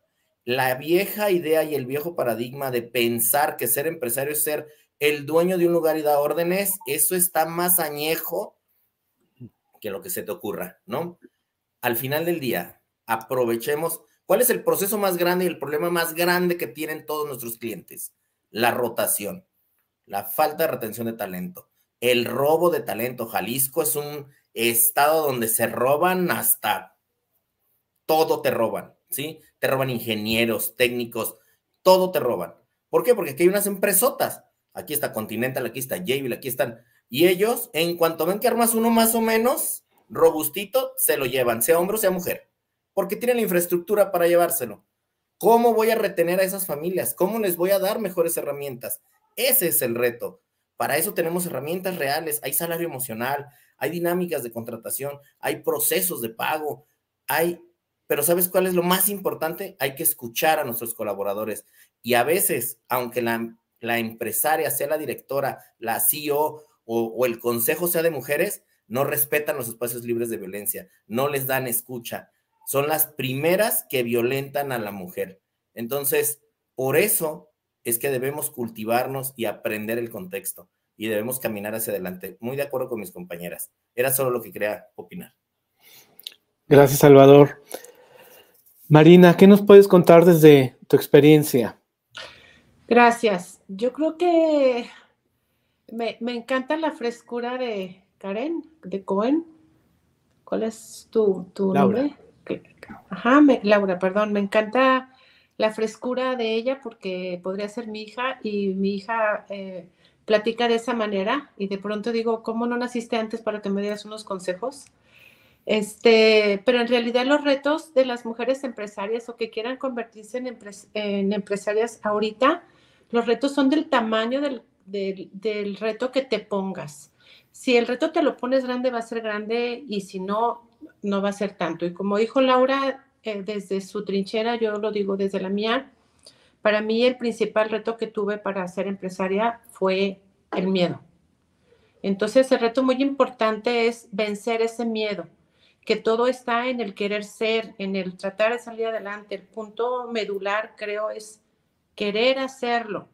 La vieja idea y el viejo paradigma de pensar que ser empresario es ser el dueño de un lugar y dar órdenes, eso está más añejo que lo que se te ocurra, ¿no? Al final del día, aprovechemos. ¿Cuál es el proceso más grande y el problema más grande que tienen todos nuestros clientes? La rotación, la falta de retención de talento, el robo de talento. Jalisco es un estado donde se roban hasta todo te roban, ¿sí? Te roban ingenieros, técnicos, todo te roban. ¿Por qué? Porque aquí hay unas empresotas. Aquí está Continental, aquí está Jabil, aquí están. Y ellos, en cuanto ven que armas uno más o menos robustito, se lo llevan, sea hombre o sea mujer, porque tienen la infraestructura para llevárselo. ¿Cómo voy a retener a esas familias? ¿Cómo les voy a dar mejores herramientas? Ese es el reto. Para eso tenemos herramientas reales. Hay salario emocional, hay dinámicas de contratación, hay procesos de pago, hay pero ¿sabes cuál es lo más importante? Hay que escuchar a nuestros colaboradores. Y a veces, aunque la, empresaria sea la directora, la CEO o, el consejo sea de mujeres, no respetan los espacios libres de violencia, no les dan escucha. Son las primeras que violentan a la mujer. Entonces, por eso es que debemos cultivarnos y aprender el contexto y debemos caminar hacia adelante. Muy de acuerdo con mis compañeras. Era solo lo que quería opinar. Gracias, Salvador. Marina, ¿qué nos puedes contar desde tu experiencia? Gracias. Yo creo que me, encanta la frescura de Karen, de Cohen. ¿Cuál es tu, nombre? Ajá, Laura, perdón. Me encanta la frescura de ella porque podría ser mi hija y mi hija eh, platica de esa manera y de pronto digo, ¿cómo no naciste antes para que me dieras unos consejos? Este, pero en realidad los retos de las mujeres empresarias o que quieran convertirse en, empresarias ahorita, los retos son del tamaño del, reto que te pongas. Si el reto te lo pones grande, va a ser grande y si no, no va a ser tanto. Y como dijo Laura, eh, desde su trinchera, yo lo digo desde la mía, para mí el principal reto que tuve para ser empresaria fue el miedo. Entonces, el reto muy importante es vencer ese miedo que todo está en el querer ser, en el tratar de salir adelante. El punto medular, creo, es querer hacerlo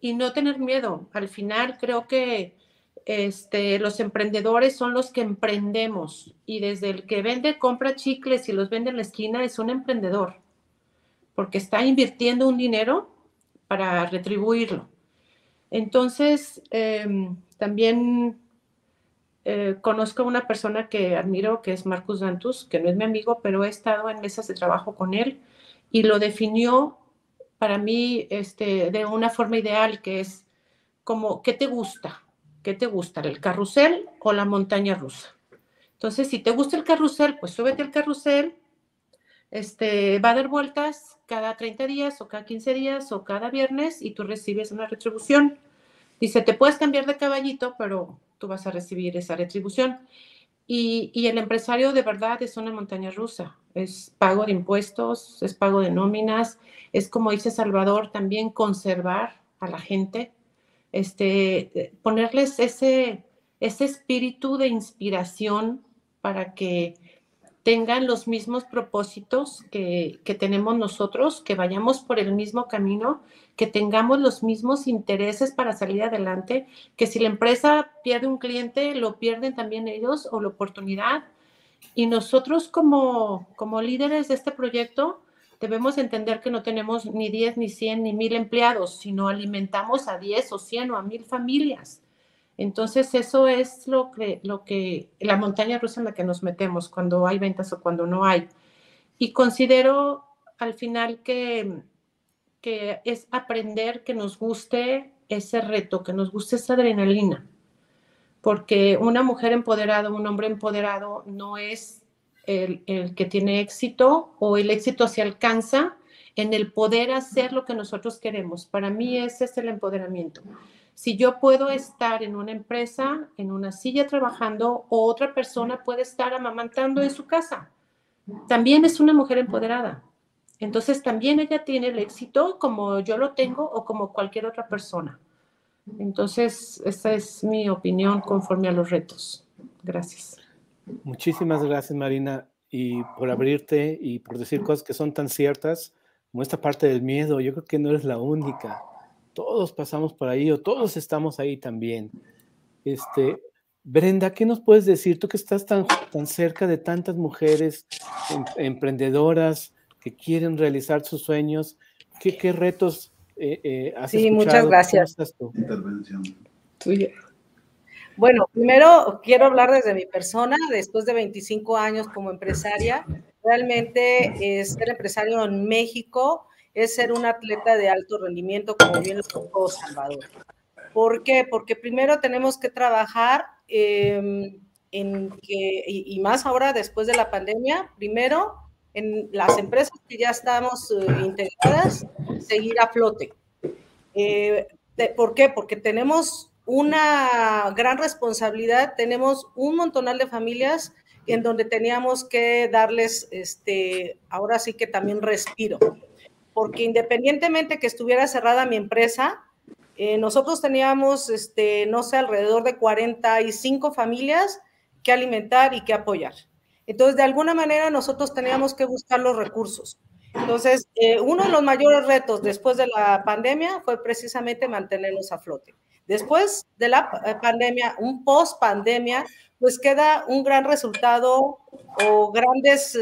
y no tener miedo. Al final, creo que este, los emprendedores son los que emprendemos y desde el que vende, compra chicles y los vende en la esquina es un emprendedor, porque está invirtiendo un dinero para retribuirlo. Entonces, em, también eh, conozco a una persona que admiro, que es Marcus Dantus, que no es mi amigo, pero he estado en mesas de trabajo con él y lo definió para mí este, de una forma ideal, que es como, ¿qué te gusta? ¿Qué te gusta? ¿El carrusel o la montaña rusa? Entonces, si te gusta el carrusel, pues súbete al carrusel, este, va a dar vueltas cada 30 días o cada 15 días o cada viernes y tú recibes una retribución. Dice, te puedes cambiar de caballito, pero tú vas a recibir esa retribución. Y, y, el empresario de verdad es una montaña rusa. Es pago de impuestos, es pago de nóminas, es como dice Salvador, también conservar a la gente, este, ponerles ese, ese espíritu de inspiración para que tengan los mismos propósitos que, tenemos nosotros, que vayamos por el mismo camino, que tengamos los mismos intereses para salir adelante, que si la empresa pierde un cliente, lo pierden también ellos o la oportunidad. Y nosotros como, como líderes de este proyecto debemos entender que no tenemos ni 10, ni 100, ni 1000 empleados, sino alimentamos a 10 o 100 o a 1000 familias. Entonces, eso es lo que, lo que, la montaña rusa en la que nos metemos cuando hay ventas o cuando no hay. Y considero al final que, que es aprender que nos guste ese reto, que nos guste esa adrenalina. Porque una mujer empoderada, un hombre empoderado no es el, el que tiene éxito o el éxito se alcanza en el poder hacer lo que nosotros queremos. Para mí ese es el empoderamiento si yo puedo estar en una empresa, en una silla trabajando, o otra persona puede estar amamantando en su casa, también es una mujer empoderada. Entonces también ella tiene el éxito como yo lo tengo o como cualquier otra persona. Entonces, esa es mi opinión conforme a los retos. Gracias. Muchísimas gracias, Marina, y por abrirte y por decir cosas que son tan ciertas como esta parte del miedo. Yo creo que no eres la única todos pasamos por ahí o todos estamos ahí también. Este, Brenda, ¿qué nos puedes decir? Tú que estás tan, tan cerca de tantas mujeres em, emprendedoras que quieren realizar sus sueños, ¿qué, qué retos eh, eh, has Sí, muchas gracias. Intervención. Bueno, primero quiero hablar desde mi persona, después de 25 años como empresaria. Realmente ser empresario en México es ser un atleta de alto rendimiento, como bien lo dijo Salvador. ¿Por qué? Porque primero tenemos que trabajar em, en que, y, más ahora después de la pandemia, primero en las empresas que ya estamos eh, integradas, seguir a flote. Eh, ¿Por qué? Porque tenemos una gran responsabilidad, tenemos un montonal de familias en donde teníamos que darles, este, ahora sí que también respiro porque independientemente que estuviera cerrada mi empresa, eh, nosotros teníamos, este, no sé, alrededor de 45 familias que alimentar y que apoyar. Entonces, de alguna manera, nosotros teníamos que buscar los recursos. Entonces, eh, uno de los mayores retos después de la pandemia fue precisamente mantenernos a flote. Después de la eh, pandemia, un post pandemia, pues queda un gran resultado o grandes,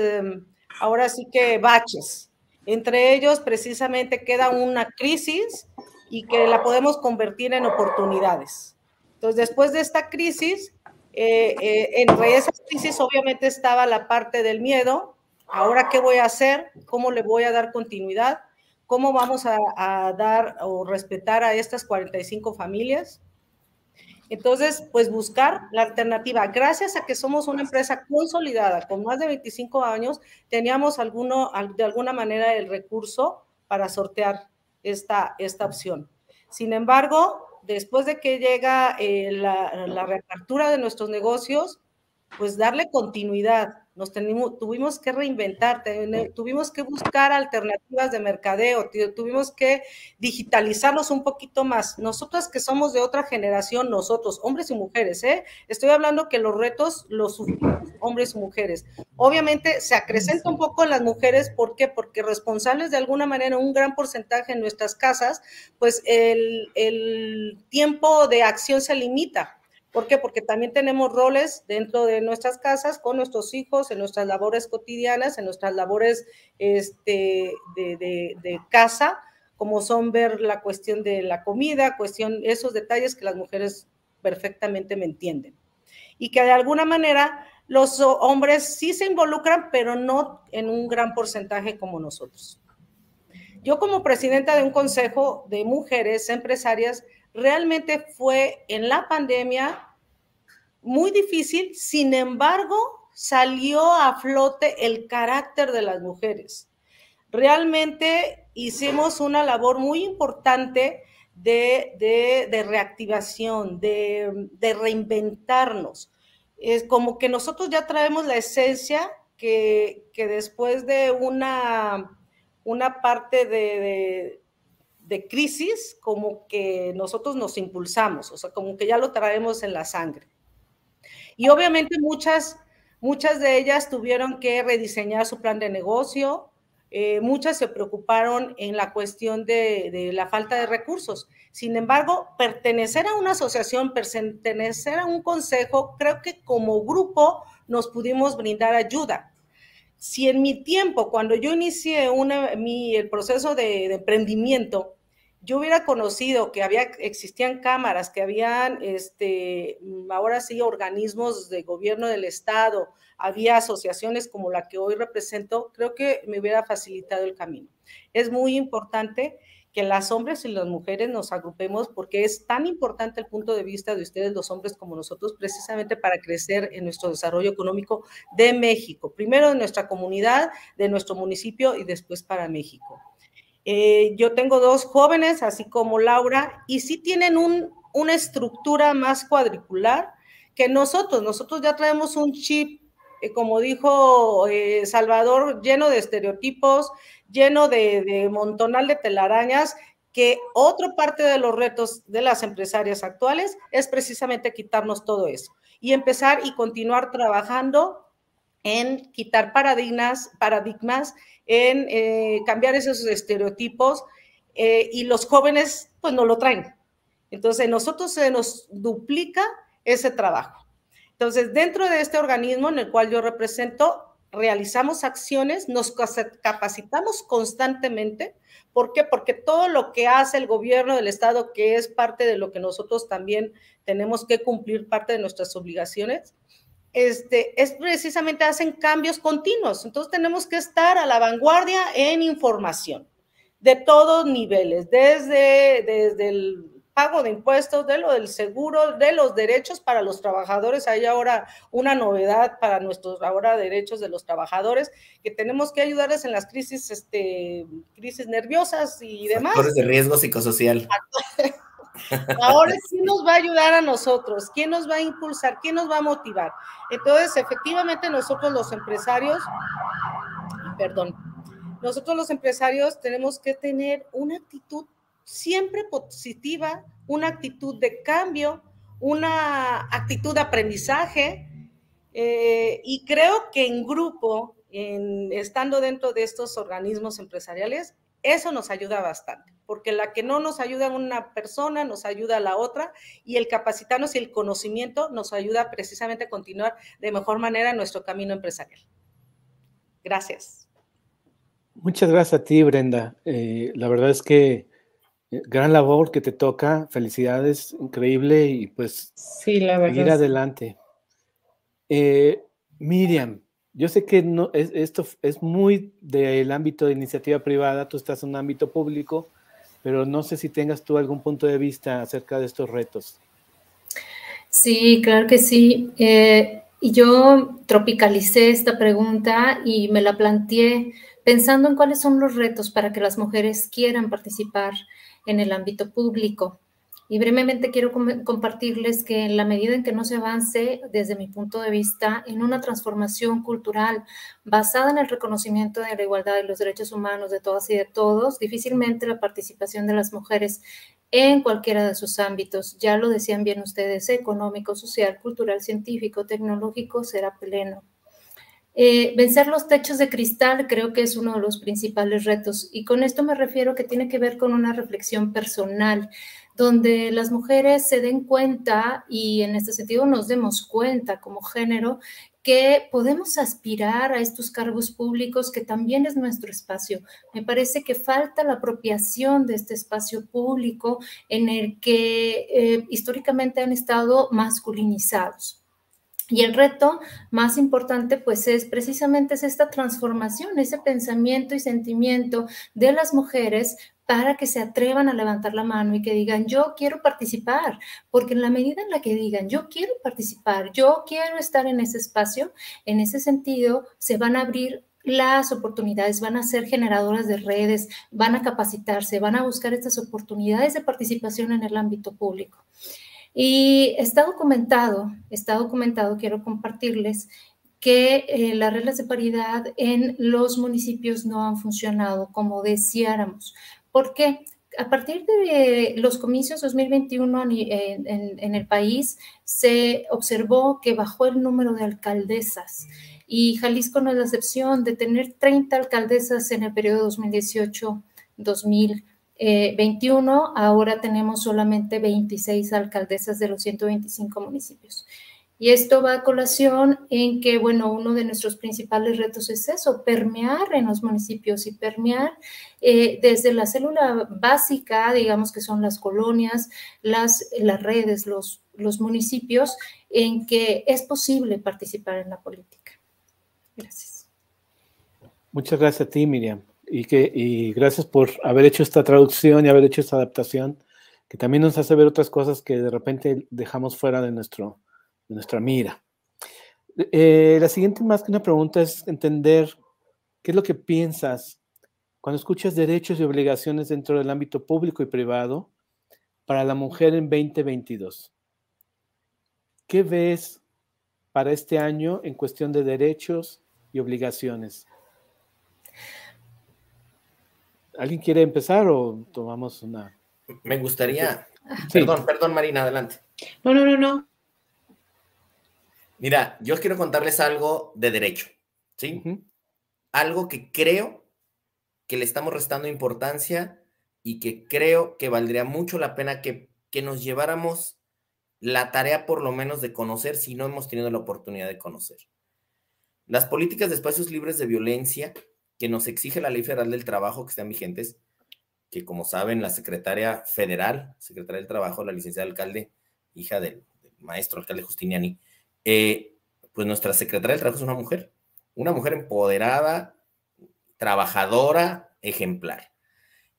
ahora sí que baches, entre ellos, precisamente, queda una crisis y que la podemos convertir en oportunidades. Entonces, después de esta crisis, eh, eh, entre esas crisis obviamente estaba la parte del miedo. Ahora, ¿qué voy a hacer? ¿Cómo le voy a dar continuidad? ¿Cómo vamos a, a dar o respetar a estas 45 familias? Entonces, pues buscar la alternativa. Gracias a que somos una empresa consolidada con más de 25 años, teníamos alguno, de alguna manera el recurso para sortear esta, esta opción. Sin embargo, después de que llega eh, la, la reapertura de nuestros negocios, pues darle continuidad, nos tuvimos que reinventar, tuvimos que buscar alternativas de mercadeo, tuvimos que digitalizarnos un poquito más. Nosotras que somos de otra generación, nosotros, hombres y mujeres, ¿eh? estoy hablando que los retos los sufrimos hombres y mujeres. Obviamente se acrecenta un poco en las mujeres, ¿por qué? Porque responsables de alguna manera, un gran porcentaje en nuestras casas, pues el, el tiempo de acción se limita. ¿Por qué? Porque también tenemos roles dentro de nuestras casas con nuestros hijos, en nuestras labores cotidianas, en nuestras labores este, de, casa, como son ver la cuestión de la comida, cuestión, esos detalles que las mujeres perfectamente me entienden. Y que de alguna manera los hombres sí se involucran, pero no en un gran porcentaje como nosotros. Yo como presidenta de un consejo de mujeres empresarias, realmente fue en la pandemia muy difícil, sin embargo, salió a flote el carácter de las mujeres. Realmente hicimos una labor muy importante de, reactivación, de, reinventarnos. Es como que nosotros ya traemos la esencia que, después de una, una parte de, de, crisis, como que nosotros nos impulsamos, o sea, como que ya lo traemos en la sangre. Y obviamente muchas, muchas de ellas tuvieron que rediseñar su plan de negocio, eh, muchas se preocuparon en la cuestión de, la falta de recursos. Sin embargo, pertenecer a una asociación, pertenecer a un consejo, creo que como grupo nos pudimos brindar ayuda. Si en mi tiempo, cuando yo inicié el proceso de, emprendimiento, yo hubiera conocido que había, existían cámaras, que habían, este, ahora sí, organismos de gobierno del Estado, había asociaciones como la que hoy represento, creo que me hubiera facilitado el camino. Es muy importante que las hombres y las mujeres nos agrupemos porque es tan importante el punto de vista de ustedes, los hombres como nosotros, precisamente para crecer en nuestro desarrollo económico de México. Primero de nuestra comunidad, de nuestro municipio y después para México. Eh, yo tengo dos jóvenes, así como Laura, y sí tienen una estructura más cuadricular que nosotros. Nosotros ya traemos un chip eh, como dijo eh, Salvador, lleno de estereotipos, lleno de, montonal de telarañas, que otra parte de los retos de las empresarias actuales es precisamente quitarnos todo eso y empezar y continuar trabajando en quitar paradigmas, paradigmas en eh, cambiar esos estereotipos y los jóvenes pues no lo traen. Entonces nosotros se nos duplica ese trabajo. Entonces, dentro de este organismo en el cual yo represento, realizamos acciones, nos capacitamos constantemente. ¿Por qué? Porque todo lo que hace el gobierno del Estado, que es parte de lo que nosotros también tenemos que cumplir, parte de nuestras obligaciones, este, es precisamente hacen cambios continuos. Entonces tenemos que estar a la vanguardia en información de todos niveles, desde, desde el pago de impuestos, de lo del seguro, de los derechos para los trabajadores. Hay ahora una novedad para nuestros ahora derechos de los trabajadores, que tenemos que ayudarles en las crisis, este, crisis nerviosas y demás. Factores de riesgo psicosocial. Ahora sí nos va a ayudar a nosotros. ¿Quién nos va a impulsar? ¿Quién nos va a motivar? Entonces, efectivamente, nosotros los empresarios, perdón, nosotros los empresarios tenemos que tener una actitud siempre positiva, una actitud de cambio, una actitud de aprendizaje. Eh, y creo que en grupo, en, estando dentro de estos organismos empresariales, eso nos ayuda bastante, porque la que no nos ayuda a una persona, nos ayuda a la otra, y el capacitarnos y el conocimiento nos ayuda precisamente a continuar de mejor manera nuestro camino empresarial. Gracias. Muchas gracias a ti, Brenda. Eh, la verdad es que eh, gran labor que te toca, felicidades, increíble y pues sí, la verdad. seguir adelante. Eh, Miriam, yo sé que no, esto es muy del ámbito de iniciativa privada, tú estás en un ámbito público, pero no sé si tengas tú algún punto de vista acerca de estos retos. Sí, claro que sí. Eh, yo tropicalicé esta pregunta y me la planteé pensando en cuáles son los retos para que las mujeres quieran participar en el ámbito público. Y brevemente quiero compartirles que en la medida en que no se avance, desde mi punto de vista, en una transformación cultural basada en el reconocimiento de la igualdad y los derechos humanos de todas y de todos, difícilmente la participación de las mujeres en cualquiera de sus ámbitos, ya lo decían bien ustedes, económico, social, cultural, científico, tecnológico, será pleno. Eh, vencer los techos de cristal creo que es uno de los principales retos y con esto me refiero que tiene que ver con una reflexión personal donde las mujeres se den cuenta y en este sentido nos demos cuenta como género que podemos aspirar a estos cargos públicos que también es nuestro espacio. Me parece que falta la apropiación de este espacio público en el que eh, históricamente han estado masculinizados. Y el reto más importante, pues, es precisamente es esta transformación, ese pensamiento y sentimiento de las mujeres para que se atrevan a levantar la mano y que digan, yo quiero participar, porque en la medida en la que digan, yo quiero participar, yo quiero estar en ese espacio, en ese sentido, se van a abrir las oportunidades, van a ser generadoras de redes, van a capacitarse, van a buscar estas oportunidades de participación en el ámbito público. Y está documentado, está documentado, quiero compartirles, que eh, las reglas de paridad en los municipios no han funcionado como deseáramos. ¿Por qué? A partir de los comicios 2021 en, en el país, se observó que bajó el número de alcaldesas y Jalisco no es la excepción de tener 30 alcaldesas en el periodo 2018-2021. Ahora tenemos solamente 26 alcaldesas de los 125 municipios. Y esto va a colación en que, bueno, uno de nuestros principales retos es eso, permear en los municipios y permear eh, desde la célula básica, digamos que son las colonias, las, las redes, los, los municipios, en que es posible participar en la política. Gracias. Muchas gracias a ti, Miriam. Y, que, y gracias por haber hecho esta traducción y haber hecho esta adaptación, que también nos hace ver otras cosas que de repente dejamos fuera de, nuestro, de nuestra mira. Eh, la siguiente, más que una pregunta, es entender qué es lo que piensas cuando escuchas derechos y obligaciones dentro del ámbito público y privado para la mujer en 2022. ¿Qué ves para este año en cuestión de derechos y obligaciones. ¿Alguien quiere empezar o tomamos una? Me gustaría. Perdón, perdón, Marina, adelante. No, no, no, no. Mira, yo quiero contarles algo de derecho, ¿sí? Algo que creo que le estamos restando importancia y que creo que valdría mucho la pena que, que nos lleváramos la tarea por lo menos de conocer si no hemos tenido la oportunidad de conocer. Las políticas de espacios libres de violencia que nos exige la Ley Federal del Trabajo que están vigentes, que como saben, la secretaria federal, secretaria del Trabajo, la licenciada alcalde, hija del, maestro alcalde Justiniani, eh, pues nuestra secretaria del Trabajo es una mujer, una mujer empoderada, trabajadora, ejemplar.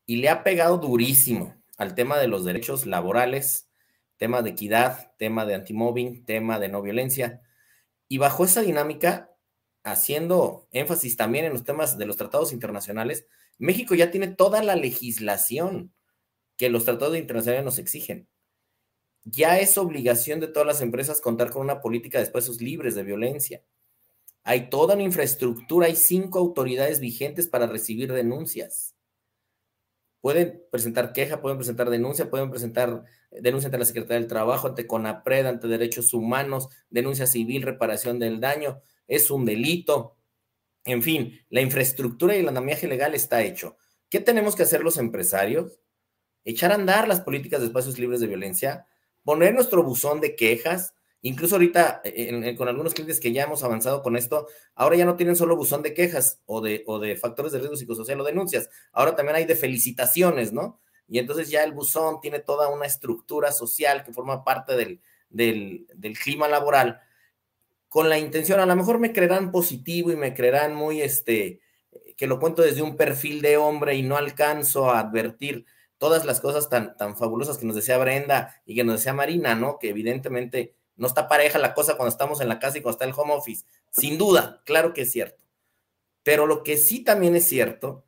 Y le ha pegado durísimo al tema de los derechos laborales, tema de equidad, tema de antimobbing, tema de no violencia. Y bajo esa dinámica, haciendo énfasis también en los temas de los tratados internacionales, México ya tiene toda la legislación que los tratados internacionales nos exigen. Ya es obligación de todas las empresas contar con una política de espacios libres de violencia. Hay toda una infraestructura, hay cinco autoridades vigentes para recibir denuncias. Pueden presentar queja, pueden presentar denuncia, pueden presentar denuncia ante la Secretaría del Trabajo, ante CONAPRED, ante Derechos Humanos, denuncia civil, reparación del daño es un delito. En fin, la infraestructura y el andamiaje legal está hecho. ¿Qué tenemos que hacer los empresarios? Echar a andar las políticas de espacios libres de violencia, poner nuestro buzón de quejas, incluso ahorita con algunos clientes que ya hemos avanzado con esto, ahora ya no tienen solo buzón de quejas o de, o de factores de riesgo psicosocial o denuncias, ahora también hay de felicitaciones, ¿no? Y entonces ya el buzón tiene toda una estructura social que forma parte del, del, del clima laboral. Con la intención, a lo mejor me creerán positivo y me creerán muy, este, que lo cuento desde un perfil de hombre y no alcanzo a advertir todas las cosas tan, tan fabulosas que nos decía Brenda y que nos decía Marina, ¿no? Que evidentemente no está pareja la cosa cuando estamos en la casa y cuando está el home office. Sin duda, claro que es cierto. Pero lo que sí también es cierto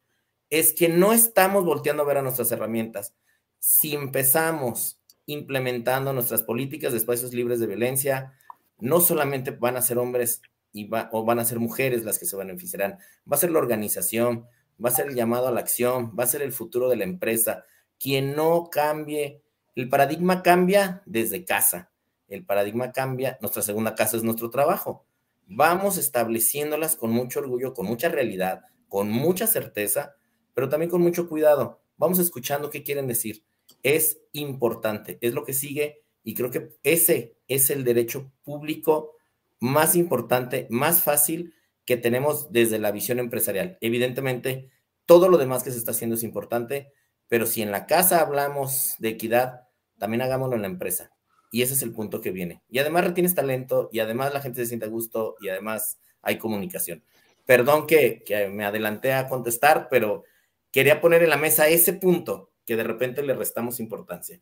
es que no estamos volteando a ver a nuestras herramientas. Si empezamos implementando nuestras políticas de espacios libres de violencia, no solamente van a ser hombres y o van a ser mujeres las que se beneficiarán, va a ser la organización, va a ser el llamado a la acción, va a ser el futuro de la empresa. Quien no cambie, el paradigma cambia desde casa, el paradigma cambia, nuestra segunda casa es nuestro trabajo. Vamos estableciéndolas con mucho orgullo, con mucha realidad, con mucha certeza, pero también con mucho cuidado. Vamos escuchando qué quieren decir. Es importante, es lo que sigue y creo que ese es el derecho público más importante, más fácil que tenemos desde la visión empresarial. Evidentemente, todo lo demás que se está haciendo es importante, pero si en la casa hablamos de equidad, también hagámoslo en la empresa. y ese es el punto que viene. Y además retienes talento y además la gente se siente a gusto y además hay comunicación. Perdón que, me adelanté a contestar, pero quería poner en la mesa ese punto que de repente le restamos importancia.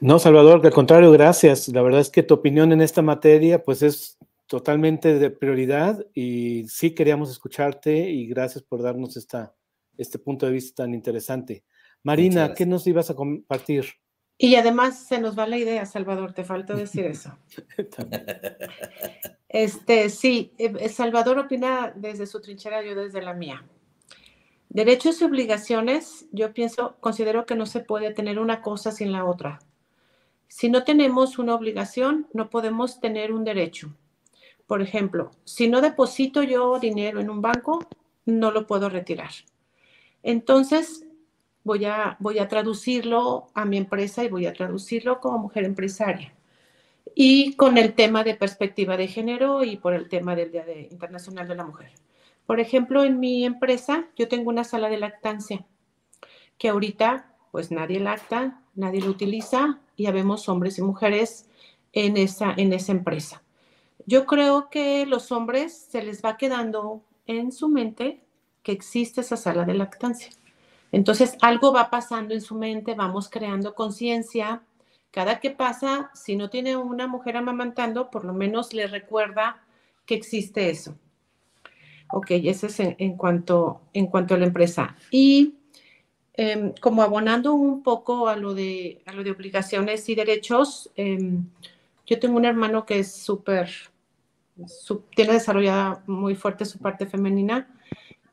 No, Salvador, al contrario, gracias. La verdad es que tu opinión en esta materia, pues es totalmente de prioridad y sí queríamos escucharte y gracias por darnos esta, este punto de vista tan interesante. Marina, ¿qué nos ibas a compartir? Y además se nos va la idea, Salvador, te falta decir eso. este, sí, eh, Salvador opina desde su trinchera, yo desde la mía. Derechos y obligaciones, yo pienso, considero que no se puede tener una cosa sin la otra. Si no tenemos una obligación, no podemos tener un derecho. Por ejemplo, si no deposito yo dinero en un banco, no lo puedo retirar. Entonces, voy a, voy a traducirlo a mi empresa y voy a traducirlo como mujer empresaria. Y con el tema de perspectiva de género y por el tema del Día Internacional de la Mujer. Por ejemplo, en mi empresa yo tengo una sala de lactancia que ahorita pues nadie lacta, nadie lo utiliza y habemos hombres y mujeres en esa, en esa empresa. Yo creo que los hombres se les va quedando en su mente que existe esa sala de lactancia. Entonces, algo va pasando en su mente, vamos creando conciencia. Cada que pasa, si no tiene una mujer amamantando, por lo menos le recuerda que existe eso. Ok, ese es en, cuanto, en cuanto a la empresa. Y em, como abonando un poco a lo de, a lo de obligaciones y derechos, em, yo tengo un hermano que es súper, tiene desarrollada muy fuerte su parte femenina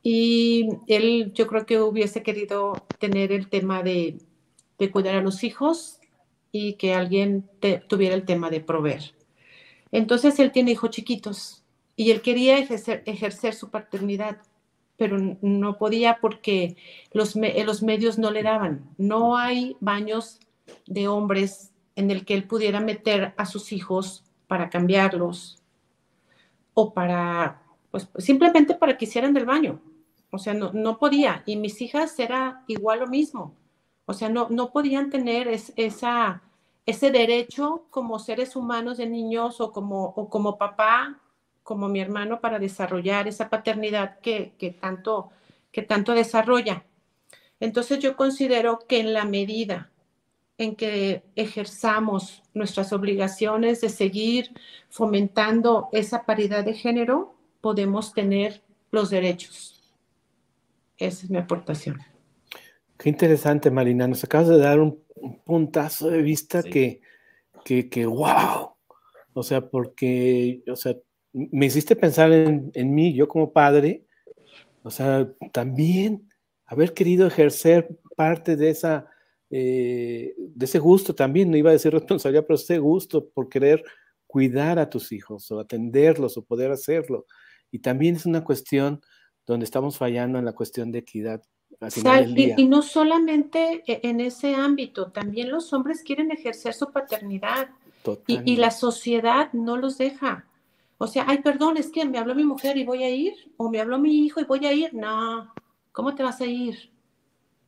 y él yo creo que hubiese querido tener el tema de, cuidar a los hijos y que alguien tuviera el tema de proveer. Entonces él tiene hijos chiquitos y él quería ejercer, su paternidad, pero no podía porque los, los medios no le daban. No hay baños de hombres en el que él pudiera meter a sus hijos para cambiarlos o para, pues simplemente para que hicieran del baño. O sea, no, no podía. Y mis hijas era igual lo mismo. O sea, no, no podían tener esa, ese derecho como seres humanos de niños o como, o como papá como mi hermano para desarrollar esa paternidad que, tanto, que tanto desarrolla. Entonces yo considero que en la medida en que ejerzamos nuestras obligaciones de seguir fomentando esa paridad de género, podemos tener los derechos. Esa es mi aportación. Qué interesante, Marina. Nos acabas de dar un, puntazo de vista que, que, que, wow. O sea, porque, o sea, me hiciste pensar en, mí, yo como padre, o sea, también haber querido ejercer parte de esa, eh, de ese gusto también, no iba a decir responsabilidad, pero ese gusto por querer cuidar a tus hijos o atenderlos o poder hacerlo. Y también es una cuestión donde estamos fallando en la cuestión de equidad. Y, no solamente e, en ese ámbito, también los hombres quieren ejercer su paternidad y, y, la sociedad no los deja. O sea, ay, perdón, es que me habló mi mujer y voy a ir, o me habló mi hijo y voy a ir. No, ¿cómo te vas a ir?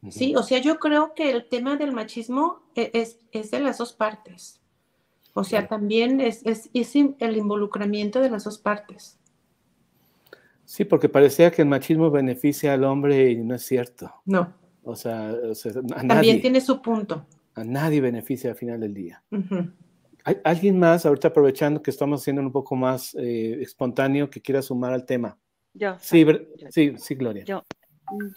Sí, o sea, yo creo que el tema del machismo e, es, es de las dos partes. O sea, también es, es, es, el involucramiento de las dos partes. Sí, porque parecía que el machismo beneficia al hombre y no es cierto. No. O sea, también tiene su punto. A nadie beneficia al final del día. ¿Hay alguien más, ahorita aprovechando que estamos haciendo un poco más eh, espontáneo, que quiera sumar al tema? Yo. Sí, sí, sí, Gloria. Yo,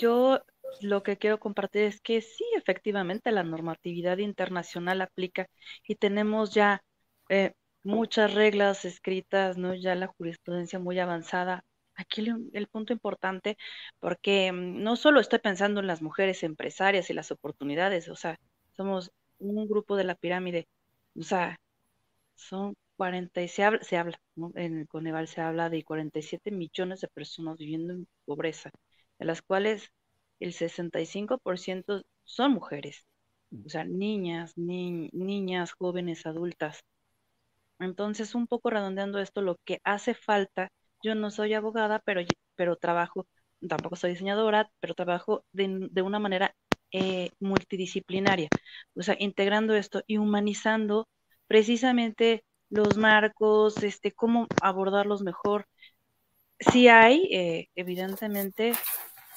yo lo que quiero compartir es que sí, efectivamente, la normatividad internacional aplica y tenemos ya eh, muchas reglas escritas, ¿no? Ya la jurisprudencia muy avanzada. Aquí el, punto importante, porque mm, no solo estoy pensando en las mujeres empresarias y las oportunidades, o sea, somos un grupo de la pirámide, o sea, son 40 y se habla, se habla, En el Coneval se habla de 47 millones de personas viviendo en pobreza, de las cuales el 65% son mujeres, o sea, niñas, niñas, jóvenes, adultas. Entonces, un poco redondeando esto, lo que hace falta, yo no soy abogada, pero, pero trabajo, tampoco soy diseñadora, pero trabajo de, de una manera eh, multidisciplinaria, o sea, integrando esto y humanizando precisamente los marcos, este, cómo abordarlos mejor. Sí hay, eh, evidentemente,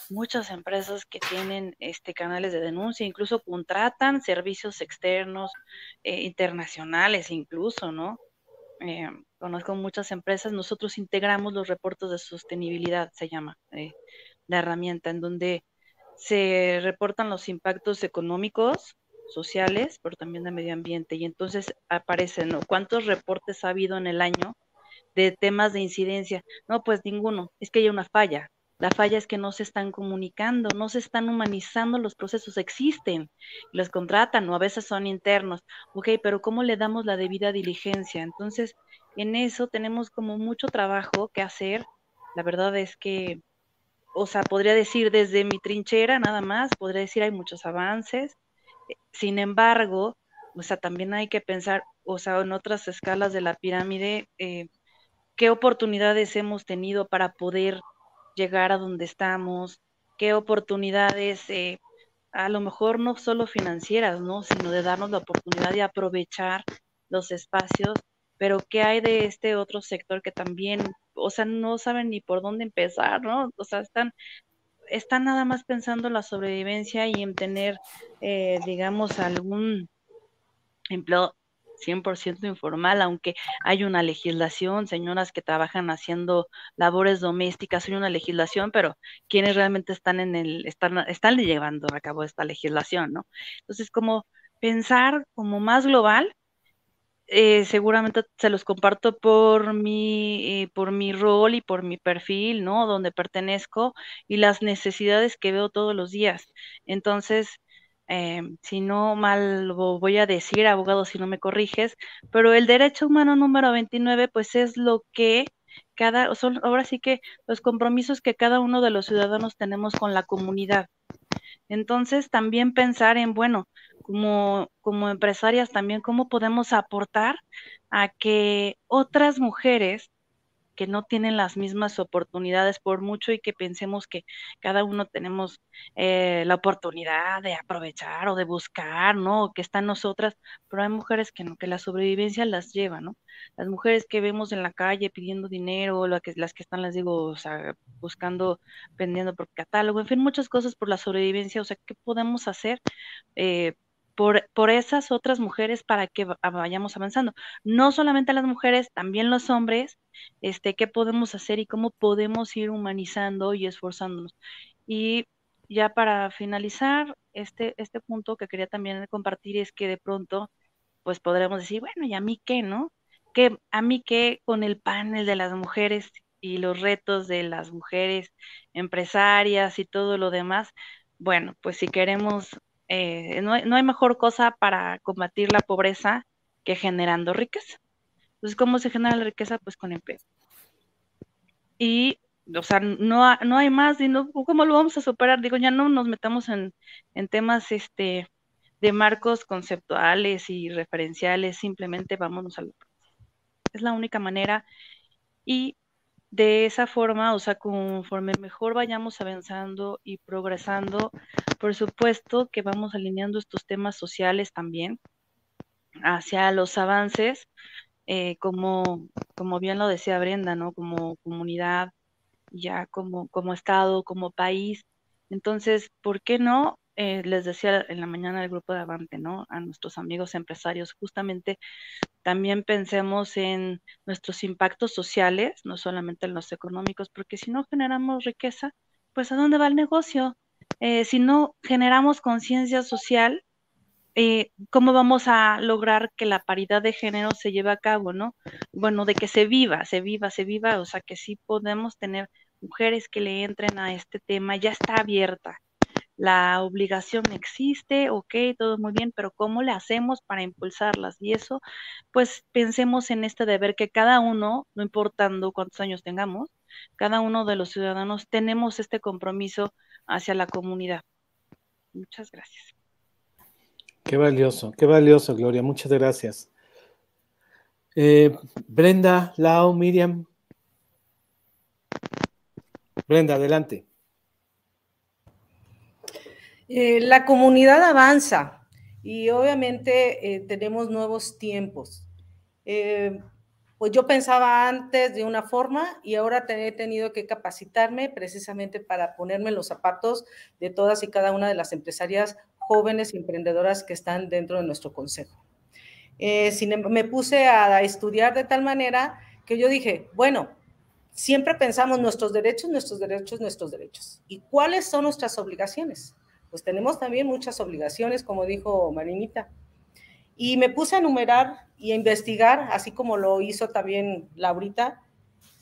muchas empresas que tienen este canales de denuncia, incluso contratan servicios externos, eh, internacionales incluso, ¿no? Eh, conozco muchas empresas, nosotros integramos los reportes de sostenibilidad, se llama la herramienta, en donde se reportan los impactos económicos, sociales, pero también de medio ambiente. Y entonces aparecen, ¿no? ¿Cuántos reportes ha habido en el año de temas de incidencia? No, pues ninguno. Es que hay una falla. La falla es que no se están comunicando, no se están humanizando los procesos, existen, los contratan o a veces son internos. Ok, pero ¿cómo le damos la debida diligencia? Entonces, en eso tenemos como mucho trabajo que hacer. La verdad es que, o sea, podría decir desde mi trinchera nada más, podría decir hay muchos avances, sin embargo, o sea, también hay que pensar, o sea, en otras escalas de la pirámide, eh, qué oportunidades hemos tenido para poder llegar a donde estamos, qué oportunidades, eh, a lo mejor no solo financieras, ¿no? Sino de darnos la oportunidad de aprovechar los espacios, pero qué hay de este otro sector que también, o sea, no saben ni por dónde empezar, ¿no? O sea, están está nada más pensando en la sobrevivencia y en tener, eh, digamos, algún empleo 100% informal, aunque hay una legislación, señoras que trabajan haciendo labores domésticas, hay una legislación, pero quienes realmente están en el, están, están llevando a cabo esta legislación, ¿no? Entonces, como pensar como más global eh, seguramente se los comparto por mi, eh, por mi rol y por mi perfil, ¿no? Donde pertenezco y las necesidades que veo todos los días. Entonces, eh, si no mal lo voy a decir, abogado, si no me corriges, pero el derecho humano número 29, pues es lo que cada, son ahora sí que los compromisos que cada uno de los ciudadanos tenemos con la comunidad. Entonces, también pensar en, bueno, como, como empresarias también, cómo podemos aportar a que otras mujeres que no tienen las mismas oportunidades por mucho y que pensemos que cada uno tenemos eh, la oportunidad de aprovechar o de buscar, ¿no? Que están nosotras, pero hay mujeres que no, que la sobrevivencia las lleva, ¿no? Las mujeres que vemos en la calle pidiendo dinero, las que, las que están, les digo, o sea, buscando, vendiendo por catálogo, en fin, muchas cosas por la sobrevivencia, o sea, ¿qué podemos hacer? Eh, por, esas otras mujeres para que vayamos avanzando. No solamente las mujeres, también los hombres, este, qué podemos hacer y cómo podemos ir humanizando y esforzándonos. Y ya para finalizar, este, este punto que quería también compartir es que de pronto, pues podremos decir, bueno, ¿y a mí qué, no? Que a mí qué con el panel de las mujeres y los retos de las mujeres empresarias y todo lo demás. Bueno, pues si queremos eh, no, hay mejor cosa para combatir la pobreza que generando riqueza. Entonces, ¿cómo se genera la riqueza? Pues con empleo. Y, o sea, no, no hay más, y no, ¿cómo lo vamos a superar? Digo, ya no nos metamos en, en temas este, de marcos conceptuales y referenciales, simplemente vámonos a lo Es la única manera. Y de esa forma, o sea, conforme mejor vayamos avanzando y progresando, por supuesto que vamos alineando estos temas sociales también hacia los avances, eh, como, como bien lo decía Brenda, ¿no? Como comunidad, ya como, como Estado, como país. Entonces, ¿por qué no? Eh, les decía en la mañana del grupo de Avante, ¿no? A nuestros amigos empresarios, justamente también pensemos en nuestros impactos sociales, no solamente en los económicos, porque si no generamos riqueza, pues ¿a dónde va el negocio? Eh, si no generamos conciencia social, eh, ¿cómo vamos a lograr que la paridad de género se lleve a cabo, no? Bueno, de que se viva, se viva, se viva, o sea, que sí podemos tener mujeres que le entren a este tema, ya está abierta, la obligación existe, ok, todo muy bien, pero ¿cómo le hacemos para impulsarlas? Y eso, pues pensemos en este deber que cada uno, no importando cuántos años tengamos, cada uno de los ciudadanos tenemos este compromiso hacia la comunidad. Muchas gracias. Qué valioso, qué valioso, Gloria. Muchas gracias. Eh, Brenda, Lau, Miriam. Brenda, adelante. Eh, la comunidad avanza y obviamente eh, tenemos nuevos tiempos. Eh, pues yo pensaba antes de una forma y ahora he tenido que capacitarme precisamente para ponerme los zapatos de todas y cada una de las empresarias jóvenes y emprendedoras que están dentro de nuestro consejo. Em, me puse a estudiar de tal manera que yo dije, bueno, siempre pensamos nuestros derechos, nuestros derechos, nuestros derechos. ¿Y cuáles son nuestras obligaciones? Pues tenemos también muchas obligaciones, como dijo Marinita. Y me puse a enumerar y a investigar, así como lo hizo también Laurita.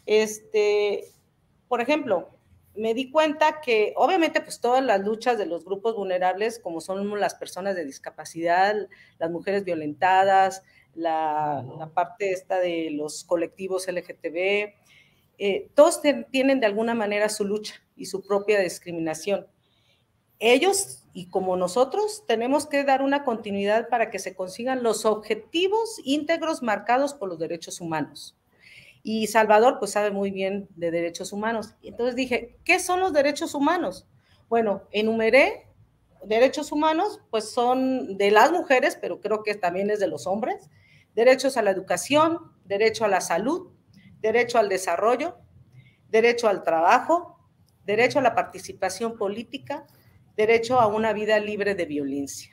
Este, por ejemplo, me di cuenta que obviamente pues todas las luchas de los grupos vulnerables, como son las personas de discapacidad, las mujeres violentadas, la, parte esta de los colectivos LGTB, eh, todos tienen de alguna manera su lucha y su propia discriminación. Ellos y como nosotros tenemos que dar una continuidad para que se consigan los objetivos íntegros marcados por los derechos humanos. Y Salvador pues sabe muy bien de derechos humanos. Entonces dije, ¿qué son los derechos humanos? Bueno, enumeré derechos humanos, pues son de las mujeres, pero creo que también es de los hombres. Derechos a la educación, derecho a la salud, derecho al desarrollo, derecho al trabajo, derecho a la participación política, derecho a una vida libre de violencia.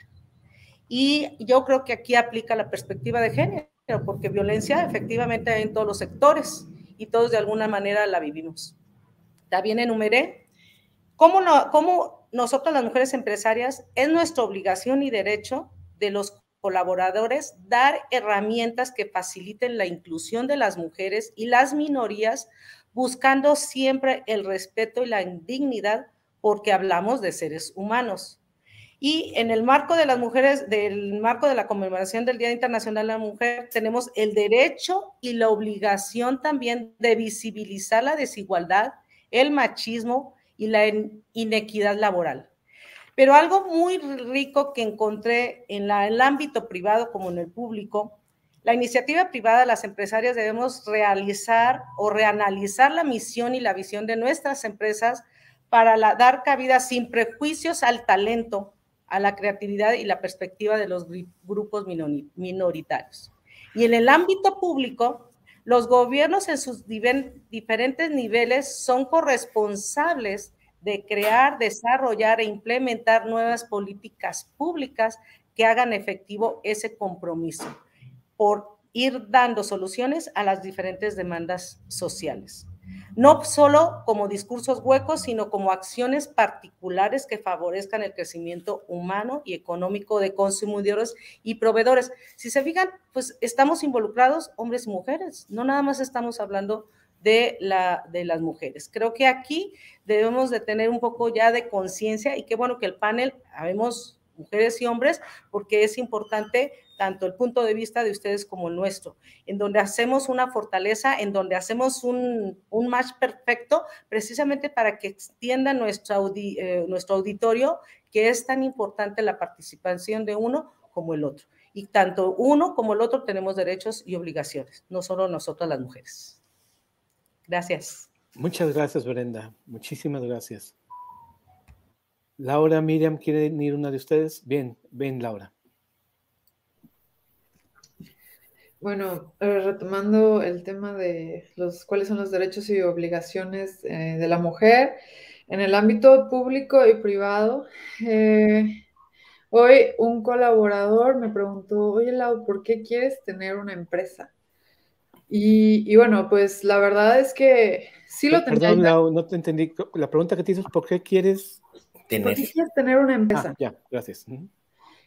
Y yo creo que aquí aplica la perspectiva de género porque violencia efectivamente hay en todos los sectores y todos de alguna manera la vivimos. También enumeré cómo, no, cómo nosotros las mujeres empresarias es nuestra obligación y derecho de los colaboradores dar herramientas que faciliten la inclusión de las mujeres y las minorías, buscando siempre el respeto y la dignidad porque hablamos de seres humanos. Y en el marco de las mujeres, del marco de la conmemoración del Día Internacional de la Mujer, tenemos el derecho y la obligación también de visibilizar la desigualdad, el machismo y la inequidad laboral. Pero algo muy rico que encontré en el ámbito privado como en el público, la iniciativa privada, las empresarias debemos realizar o reanalizar la misión y la visión de nuestras empresas para dar cabida sin prejuicios al talento, a la creatividad y la perspectiva de los grupos minoritarios. Y en el ámbito público, los gobiernos en sus diferentes niveles son corresponsables de crear, desarrollar e implementar nuevas políticas públicas que hagan efectivo ese compromiso por ir dando soluciones a las diferentes demandas sociales no solo como discursos huecos, sino como acciones particulares que favorezcan el crecimiento humano y económico de consumidores y proveedores. Si se fijan, pues estamos involucrados hombres y mujeres, no nada más estamos hablando de, la, de las mujeres. Creo que aquí debemos de tener un poco ya de conciencia y qué bueno que el panel, habemos mujeres y hombres, porque es importante tanto el punto de vista de ustedes como el nuestro, en donde hacemos una fortaleza, en donde hacemos un, match perfecto, precisamente para que extienda nuestro, eh, nuestro auditorio, que es tan importante la participación de uno como el otro. Y tanto uno como el otro tenemos derechos y obligaciones, no solo nosotras las mujeres. Gracias. Muchas gracias, Brenda. Muchísimas gracias. Laura, Miriam, ¿quieren ir una de ustedes? Bien, ven, Laura. Bueno, eh, retomando el tema de los cuáles son los derechos y obligaciones eh, de la mujer en el ámbito público y privado. Eh, hoy un colaborador me preguntó, oye Lau, ¿por qué quieres tener una empresa? Y, bueno, pues la verdad es que sí lo tengo. Perdón, Lau, no te entendí. La pregunta que te hizo es ¿por qué quieres tener? ¿Por qué quieres tener una empresa? Ah, ya, gracias.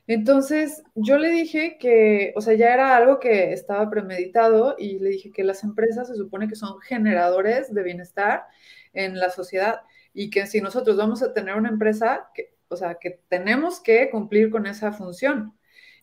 Entonces, yo le dije que, o sea, ya era algo que estaba premeditado y le dije que las empresas se supone que son generadores de bienestar en la sociedad y que si nosotros vamos a tener una empresa, o sea, que tenemos que cumplir con esa función.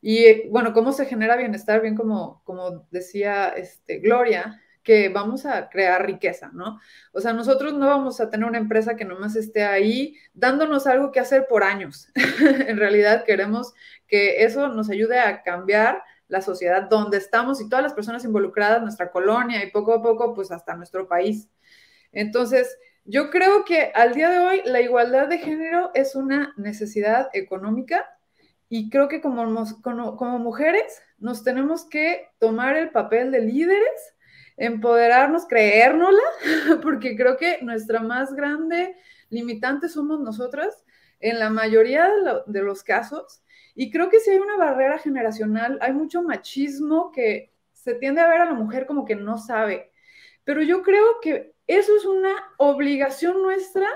Y bueno, ¿cómo se genera bienestar? Bien como, como decía este, Gloria, que vamos a crear riqueza, ¿no? O sea, nosotros no vamos a tener una empresa que nomás esté ahí dándonos algo que hacer por años. en realidad queremos que eso nos ayude a cambiar la sociedad donde estamos y todas las personas involucradas, nuestra colonia y poco a poco, pues hasta nuestro país. Entonces, yo creo que al día de hoy la igualdad de género es una necesidad económica y creo que como, como, mujeres nos tenemos que tomar el papel de líderes, empoderarnos, creérnosla, porque creo que nuestra más grande limitante somos nosotras en la mayoría de, los casos. Y creo que si hay una barrera generacional, hay mucho machismo que se tiende a ver a la mujer como que no sabe. Pero yo creo que eso es una obligación nuestra,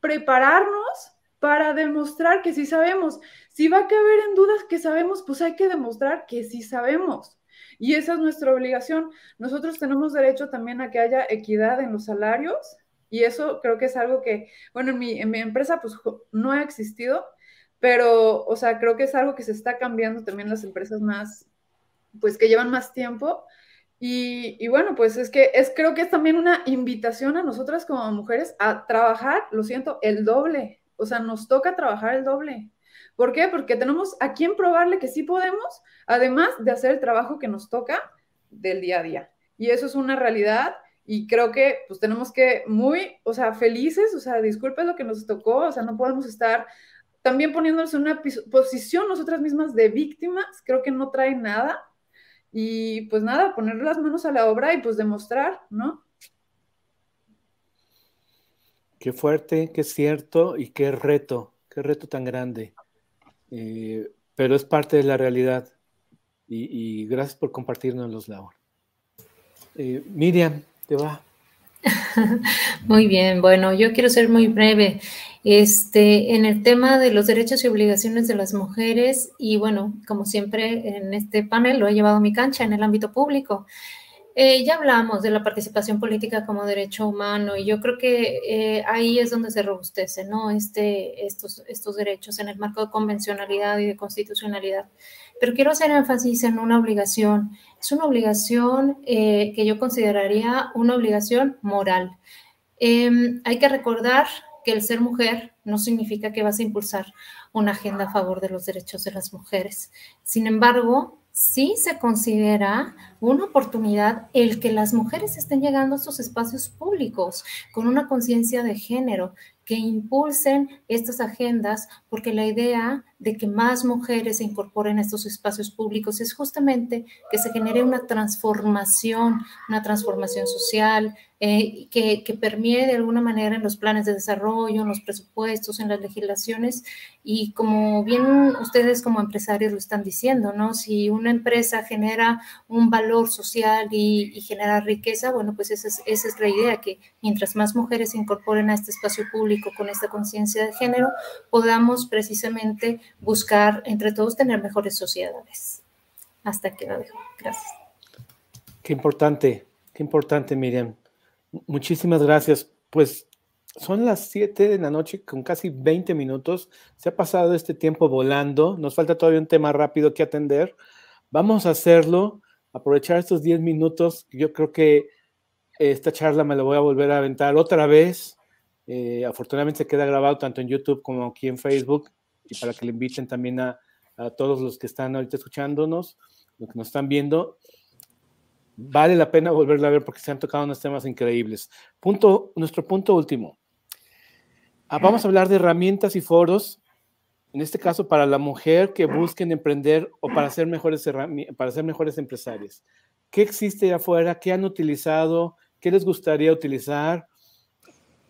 prepararnos para demostrar que sí sabemos. Si va a caber en dudas que sabemos, pues hay que demostrar que sí sabemos. Y esa es nuestra obligación. Nosotros tenemos derecho también a que haya equidad en los salarios y eso creo que es algo que, bueno, en mi, empresa pues no ha existido, pero, o sea, creo que es algo que se está cambiando también las empresas más, pues que llevan más tiempo. Y, y, bueno, pues es que es, creo que es también una invitación a nosotras como mujeres a trabajar, lo siento, el doble, o sea, nos toca trabajar el doble. ¿Por qué? Porque tenemos a quien probarle que sí podemos, además de hacer el trabajo que nos toca del día a día. Y eso es una realidad y creo que pues tenemos que muy, o sea, felices, o sea, disculpen lo que nos tocó, o sea, no podemos estar también poniéndonos en una posición nosotras mismas de víctimas, creo que no trae nada. Y pues nada, poner las manos a la obra y pues demostrar, ¿no? Qué fuerte, qué cierto y qué reto, qué reto tan grande. Eh, pero es parte de la realidad. Y, gracias por compartirnos Laura. Eh, Miriam, te va. Muy bien, bueno, yo quiero ser muy breve. Este, en el tema de los derechos y obligaciones de las mujeres, y bueno, como siempre en este panel lo he llevado a mi cancha en el ámbito público. Eh, ya hablamos de la participación política como derecho humano y yo creo que eh, ahí es donde se robustece, ¿no? Este, estos, estos derechos en el marco de convencionalidad y de constitucionalidad. Pero quiero hacer énfasis en una obligación. Es una obligación eh, que yo consideraría una obligación moral. Em, hay que recordar que el ser mujer no significa que vas a impulsar una agenda a favor de los derechos de las mujeres. Sin embargo, sí se considera una oportunidad el que las mujeres estén llegando a estos espacios públicos con una conciencia de género, que impulsen estas agendas, porque la idea de que más mujeres se incorporen a estos espacios públicos es justamente que se genere una transformación, una transformación social, eh, que, que de alguna manera en los planes de desarrollo, en los presupuestos, en las legislaciones. Y como bien ustedes como empresarios lo están diciendo, ¿no? Si una empresa genera un valor social y, y genera riqueza, bueno, pues esa es, esa es la idea, que mientras más mujeres se incorporen a este espacio público con esta conciencia de género, podamos precisamente buscar entre todos tener mejores sociedades. Hasta aquí lo dejo. Gracias. Qué importante, qué importante, Miriam. Muchísimas gracias. Pues son las 7 de la noche con casi 20 minutos. Se ha pasado este tiempo volando. Nos falta todavía un tema rápido que atender. Vamos a hacerlo, aprovechar estos 10 minutos. Yo creo que esta charla me la voy a volver a aventar otra vez. Eh, afortunadamente se queda grabado tanto en YouTube como aquí en Facebook y para que le inviten también a, a todos los que están ahorita escuchándonos, los que nos están viendo vale la pena volverla a ver porque se han tocado unos temas increíbles. Punto, nuestro punto último. Ah, vamos a hablar de herramientas y foros, en este caso para la mujer que busquen emprender o para ser mejores, para ser mejores empresarias. ¿Qué existe afuera? ¿Qué han utilizado? ¿Qué les gustaría utilizar?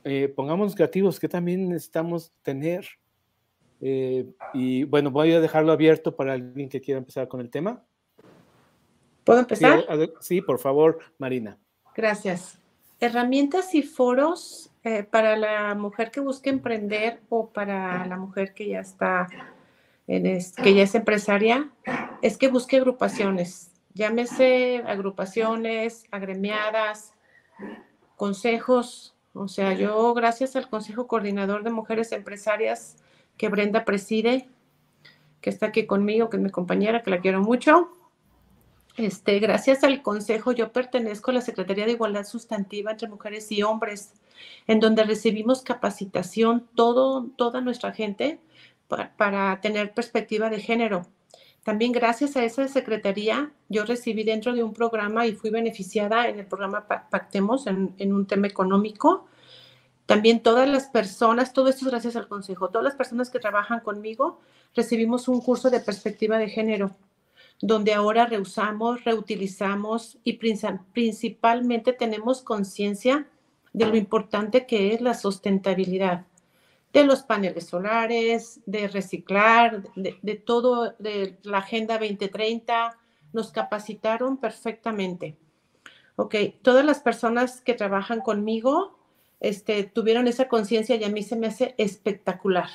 Eh, pongámonos creativos, ¿qué también necesitamos tener? Eh, y bueno, voy a dejarlo abierto para alguien que quiera empezar con el tema. ¿Puedo empezar? Sí, por favor, Marina. Gracias. Herramientas y foros eh, para la mujer que busca emprender o para la mujer que ya está, en que ya es empresaria, es que busque agrupaciones. Llámese agrupaciones, agremiadas, consejos. O sea, yo gracias al Consejo Coordinador de Mujeres Empresarias que Brenda preside, que está aquí conmigo, que es mi compañera, que la quiero mucho, este, gracias al Consejo, yo pertenezco a la Secretaría de Igualdad Sustantiva entre Mujeres y Hombres, en donde recibimos capacitación todo, toda nuestra gente para, tener perspectiva de género. También gracias a esa secretaría, yo recibí dentro de un programa y fui beneficiada en el programa Pactemos en, un tema económico. También todas las personas, todo esto es gracias al Consejo, todas las personas que trabajan conmigo recibimos un curso de perspectiva de género, donde ahora reusamos, reutilizamos y principalmente tenemos conciencia de lo importante que es la sustentabilidad de los paneles solares, de reciclar, de, de todo, de la Agenda 2030, nos capacitaron perfectamente. Ok, todas las personas que trabajan conmigo este, tuvieron esa conciencia y a mí se me hace espectacular.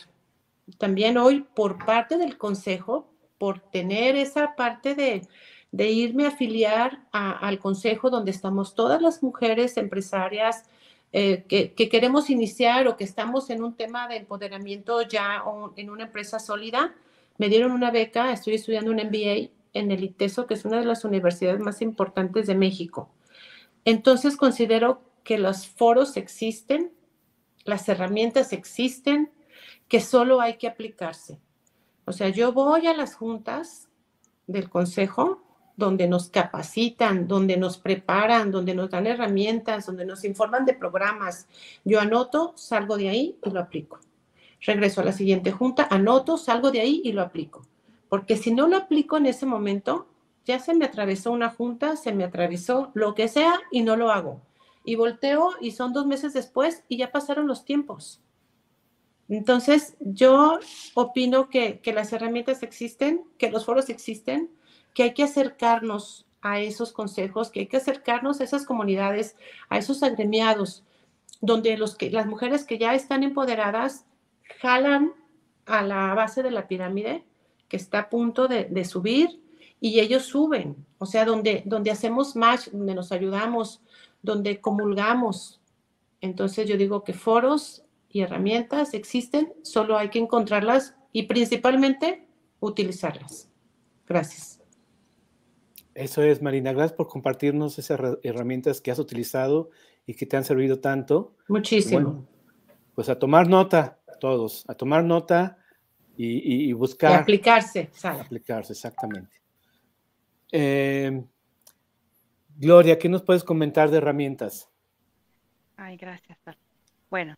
También hoy, por parte del consejo, por tener esa parte de, irme a afiliar al consejo donde estamos todas las mujeres empresarias eh, que, que, queremos iniciar o que estamos en un tema de empoderamiento ya o en una empresa sólida, me dieron una beca, estoy estudiando un MBA en el ITESO, que es una de las universidades más importantes de México. Entonces considero que los foros existen, las herramientas existen, que solo hay que aplicarse. O sea, yo voy a las juntas del consejo donde nos capacitan, donde nos preparan, donde nos dan herramientas, donde nos informan de programas. Yo anoto, salgo de ahí y lo aplico. Regreso a la siguiente junta, anoto, salgo de ahí y lo aplico. Porque si no lo aplico en ese momento, ya se me atravesó una junta, se me atravesó lo que sea y no lo hago. Y volteo y son dos meses después y ya pasaron los tiempos. Entonces, yo opino que, que las herramientas existen, que los foros existen, que hay que acercarnos a esos consejos, que hay que acercarnos a esas comunidades, a esos agremiados, donde los que, las mujeres que ya están empoderadas jalan a la base de la pirámide que está a punto de, subir y ellos suben, o sea, donde, donde hacemos match, donde nos ayudamos, donde comulgamos. Entonces yo digo que foros y herramientas existen, solo hay que encontrarlas y principalmente utilizarlas. Gracias. Eso es, Marina. Gracias por compartirnos esas herramientas que has utilizado y que te han servido tanto. Muchísimo. pues a tomar nota, todos, a tomar nota y, buscar. Y aplicarse, Aplicarse, exactamente. Eh, Gloria, ¿qué nos puedes comentar de herramientas? Ay, gracias. Bueno,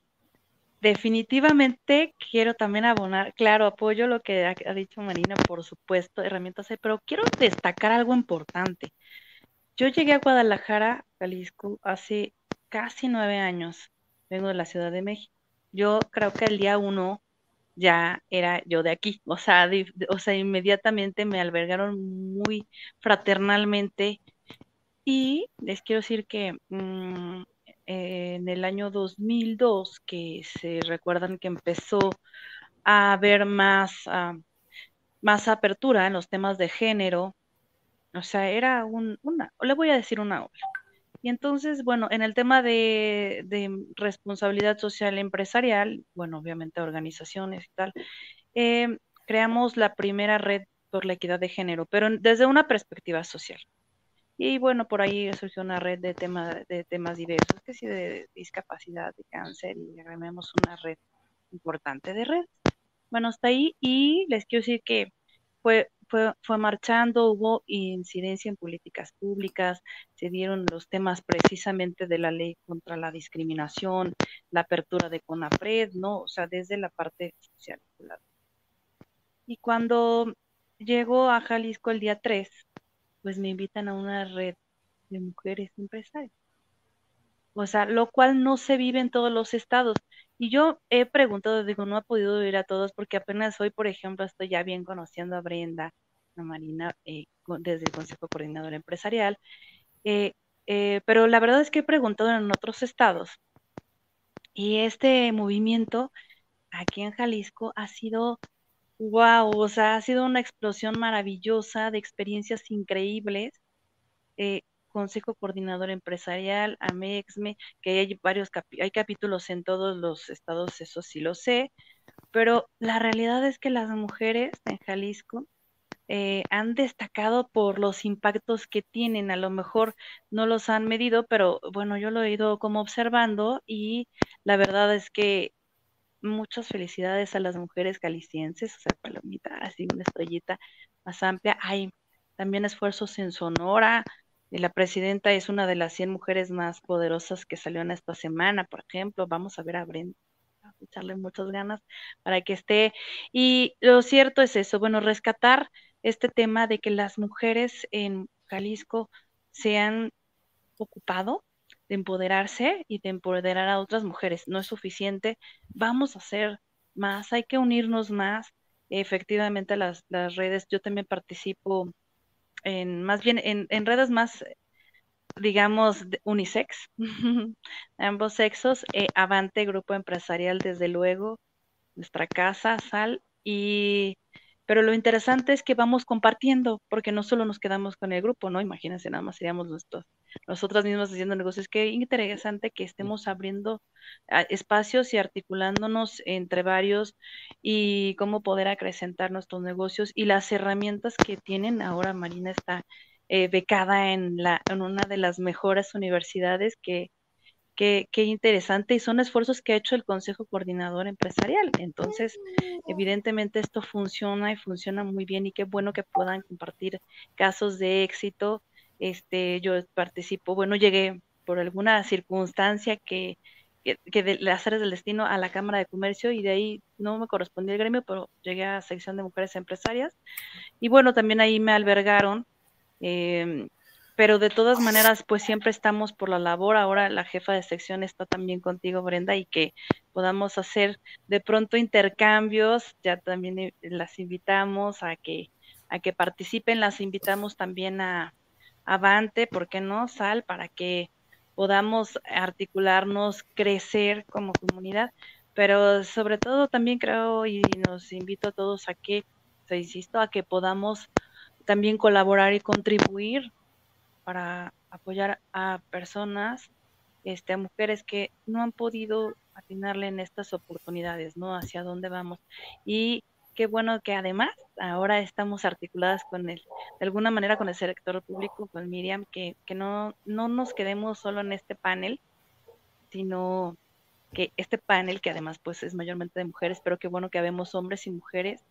definitivamente quiero también abonar, claro, apoyo lo que ha, dicho Marina, por supuesto, herramientas pero quiero destacar algo importante. Yo llegué a Guadalajara, Jalisco, hace casi nueve años. Vengo de la Ciudad de México. Yo creo que el día uno ya era yo de aquí, o sea, o sea, inmediatamente me albergaron muy fraternalmente y les quiero decir que mm, en el año 2002, que se recuerdan que empezó a haber más, ah, más apertura en los temas de género, o sea, era un, una, le voy a decir una ola. Y entonces, bueno, en el tema de, responsabilidad social empresarial, bueno, obviamente organizaciones y tal, eh, creamos la primera red por la equidad de género, pero desde una perspectiva social. Y bueno, por ahí surgió una red de, de temas diversos, que sí, de discapacidad, de cáncer, y agregamos una red importante de red. Bueno, hasta ahí, y les quiero decir que fue fue, marchando, hubo incidencia en políticas públicas, se dieron los temas precisamente de la ley contra la discriminación, la apertura de CONAPRED, ¿no? O sea, desde la parte social. Y cuando llego a Jalisco el día 3, pues me invitan a una red de mujeres empresarias. O sea, lo cual no se vive en todos los estados. Y yo he preguntado, digo, no ha podido ir a todos porque apenas hoy, por ejemplo, estoy ya bien conociendo a Brenda, Marina eh, desde el Consejo Coordinador Empresarial. Eh, eh, pero la verdad es que he preguntado en otros estados y este movimiento aquí en Jalisco ha sido wow, o sea, ha sido una explosión maravillosa de experiencias increíbles. Consejo Coordinador Empresarial, AMEXME, que hay varios hay capítulos en todos los estados, eso sí lo sé, pero la realidad es que las mujeres en Jalisco eh, han destacado por los impactos que tienen. A lo mejor no los han medido, pero bueno, yo lo he ido como observando y la verdad es que muchas felicidades a las mujeres calicienses, o sea, palomita, así una estrellita más amplia. Hay también esfuerzos en Sonora, la presidenta es una de las 100 mujeres más poderosas que salió en esta semana, por ejemplo. Vamos a ver a Brenda, a echarle muchas ganas para que esté. Y lo cierto es eso, bueno, rescatar este tema de que las mujeres en Jalisco se han ocupado de empoderarse y de empoderar a otras mujeres. No es suficiente, vamos a hacer más, hay que unirnos más. Efectivamente, las, las redes, yo también participo en más bien en, redes más, digamos, unisex, ambos sexos, eh, Avante, grupo empresarial, desde luego, nuestra casa, Sal, y pero lo interesante es que vamos compartiendo, porque no solo nos quedamos con el grupo, ¿no? Imagínense, nada más seríamos nosotros, nosotras mismas haciendo negocios. Qué interesante que estemos abriendo ah, espacios y articulándonos entre varios y cómo poder acrecentar nuestros negocios y las herramientas que tienen. Ahora Marina está eh, becada en, la, en una de las mejores universidades que Qué, interesante y son esfuerzos que ha hecho el Consejo Coordinador Empresarial. Entonces, evidentemente esto funciona y funciona muy bien y qué bueno que puedan compartir casos de éxito. Este, yo participo, bueno, llegué por alguna circunstancia que, que, de las áreas del destino a la Cámara de Comercio y de ahí no me correspondía el gremio, pero llegué a la sección de mujeres empresarias. Y bueno, también ahí me albergaron. Eh, pero de todas maneras, pues siempre estamos por la labor. Ahora la jefa de sección está también contigo, Brenda, y que podamos hacer de pronto intercambios. Ya también eh, las invitamos a que a que participen, las invitamos también a Avante, ¿por qué no? Sal, para que podamos articularnos, crecer como comunidad, pero sobre todo también creo y nos invito a todos a que, se insisto, a que podamos también colaborar y contribuir para apoyar a personas, este, a mujeres que no han podido atinarle en estas oportunidades, ¿no? Hacia dónde vamos. Y qué bueno que además ahora estamos articuladas con el, de alguna manera con el sector público, con Miriam, que, que no, no nos quedemos solo en este panel, sino que este panel, que además pues es mayormente de mujeres, pero qué bueno que habemos hombres y mujeres,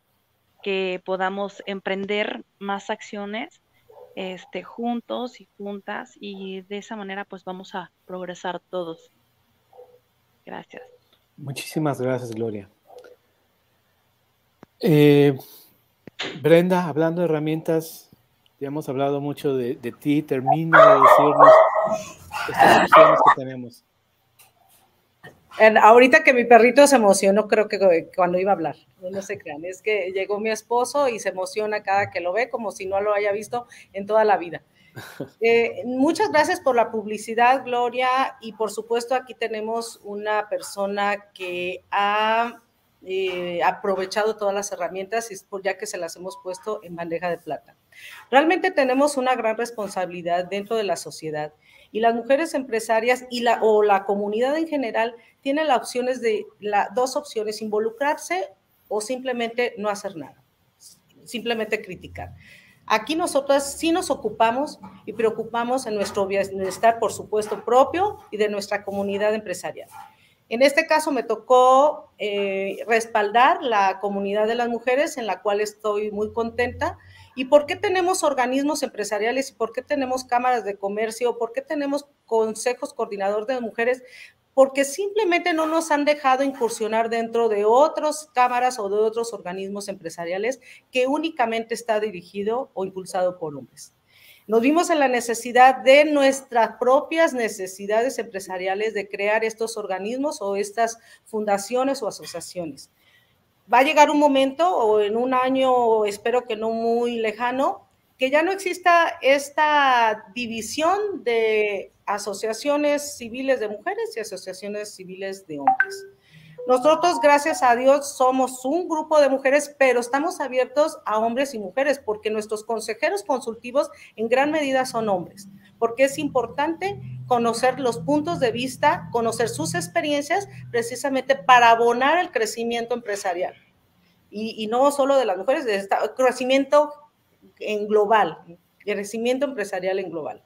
que podamos emprender más acciones este, juntos y juntas y de esa manera pues vamos a progresar todos. Gracias. Muchísimas gracias, Gloria. Eh, Brenda, hablando de herramientas, ya hemos hablado mucho de, de ti, termina de decirnos estas opciones que tenemos ahorita que mi perrito se emocionó, creo que cuando iba a hablar, no, se crean, es que llegó mi esposo y se emociona cada que lo ve, como si no lo haya visto en toda la vida. Eh, muchas gracias por la publicidad, Gloria, y por supuesto aquí tenemos una persona que ha eh, aprovechado todas las herramientas ya que se las hemos puesto en bandeja de plata. Realmente tenemos una gran responsabilidad dentro de la sociedad y las mujeres empresarias y la, o la comunidad en general tiene las opciones de, la, dos opciones, involucrarse o simplemente no hacer nada, simplemente criticar. Aquí nosotras sí nos ocupamos y preocupamos en nuestro bienestar, por supuesto, propio y de nuestra comunidad empresarial. En este caso me tocó eh, respaldar la comunidad de las mujeres, en la cual estoy muy contenta, ¿Y por qué tenemos organismos empresariales y por qué tenemos cámaras de comercio? ¿Por qué tenemos consejos coordinador de mujeres? Porque simplemente no nos han dejado incursionar dentro de otras cámaras o de otros organismos empresariales que únicamente está dirigido o impulsado por hombres. Nos vimos en la necesidad de nuestras propias necesidades empresariales de crear estos organismos o estas fundaciones o asociaciones va a llegar un momento o en un año, espero que no muy lejano, que ya no exista esta división de asociaciones civiles de mujeres y asociaciones civiles de hombres. Nosotros, gracias a Dios, somos un grupo de mujeres, pero estamos abiertos a hombres y mujeres porque nuestros consejeros consultivos en gran medida son hombres, porque es importante conocer los puntos de vista, conocer sus experiencias, precisamente para abonar el crecimiento empresarial. Y, no solo de las mujeres, de crecimiento en global, crecimiento empresarial en global.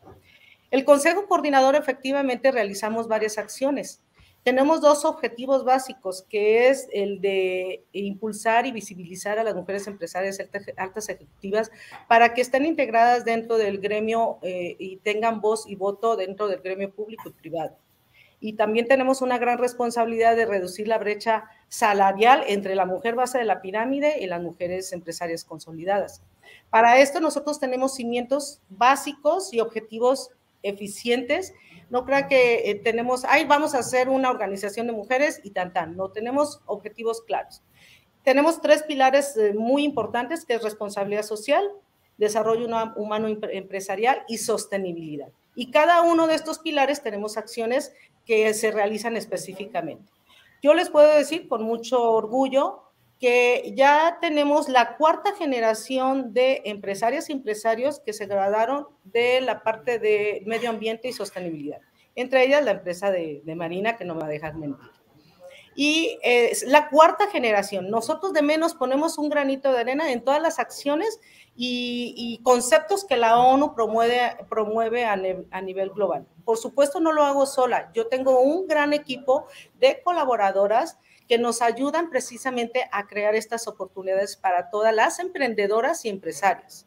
El Consejo Coordinador efectivamente realizamos varias acciones tenemos dos objetivos básicos, que es el de impulsar y visibilizar a las mujeres empresarias altas ejecutivas para que estén integradas dentro del gremio eh, y tengan voz y voto dentro del gremio público y privado. Y también tenemos una gran responsabilidad de reducir la brecha salarial entre la mujer base de la pirámide y las mujeres empresarias consolidadas. Para esto nosotros tenemos cimientos básicos y objetivos eficientes no crea que eh, tenemos, ahí vamos a hacer una organización de mujeres y tan tan. No tenemos objetivos claros. Tenemos tres pilares eh, muy importantes, que es responsabilidad social, desarrollo humano empresarial y sostenibilidad. Y cada uno de estos pilares tenemos acciones que se realizan específicamente. Yo les puedo decir con mucho orgullo que ya tenemos la cuarta generación de empresarias y empresarios que se graduaron de la parte de medio ambiente y sostenibilidad. Entre ellas la empresa de, Marina, que no me va a dejar mentir. Y es la cuarta generación. Nosotros de menos ponemos un granito de arena en todas las acciones y, conceptos que la ONU promueve, a nivel global. Por supuesto, no lo hago sola. Yo tengo un gran equipo de colaboradoras que nos ayudan precisamente a crear estas oportunidades para todas las emprendedoras y empresarias.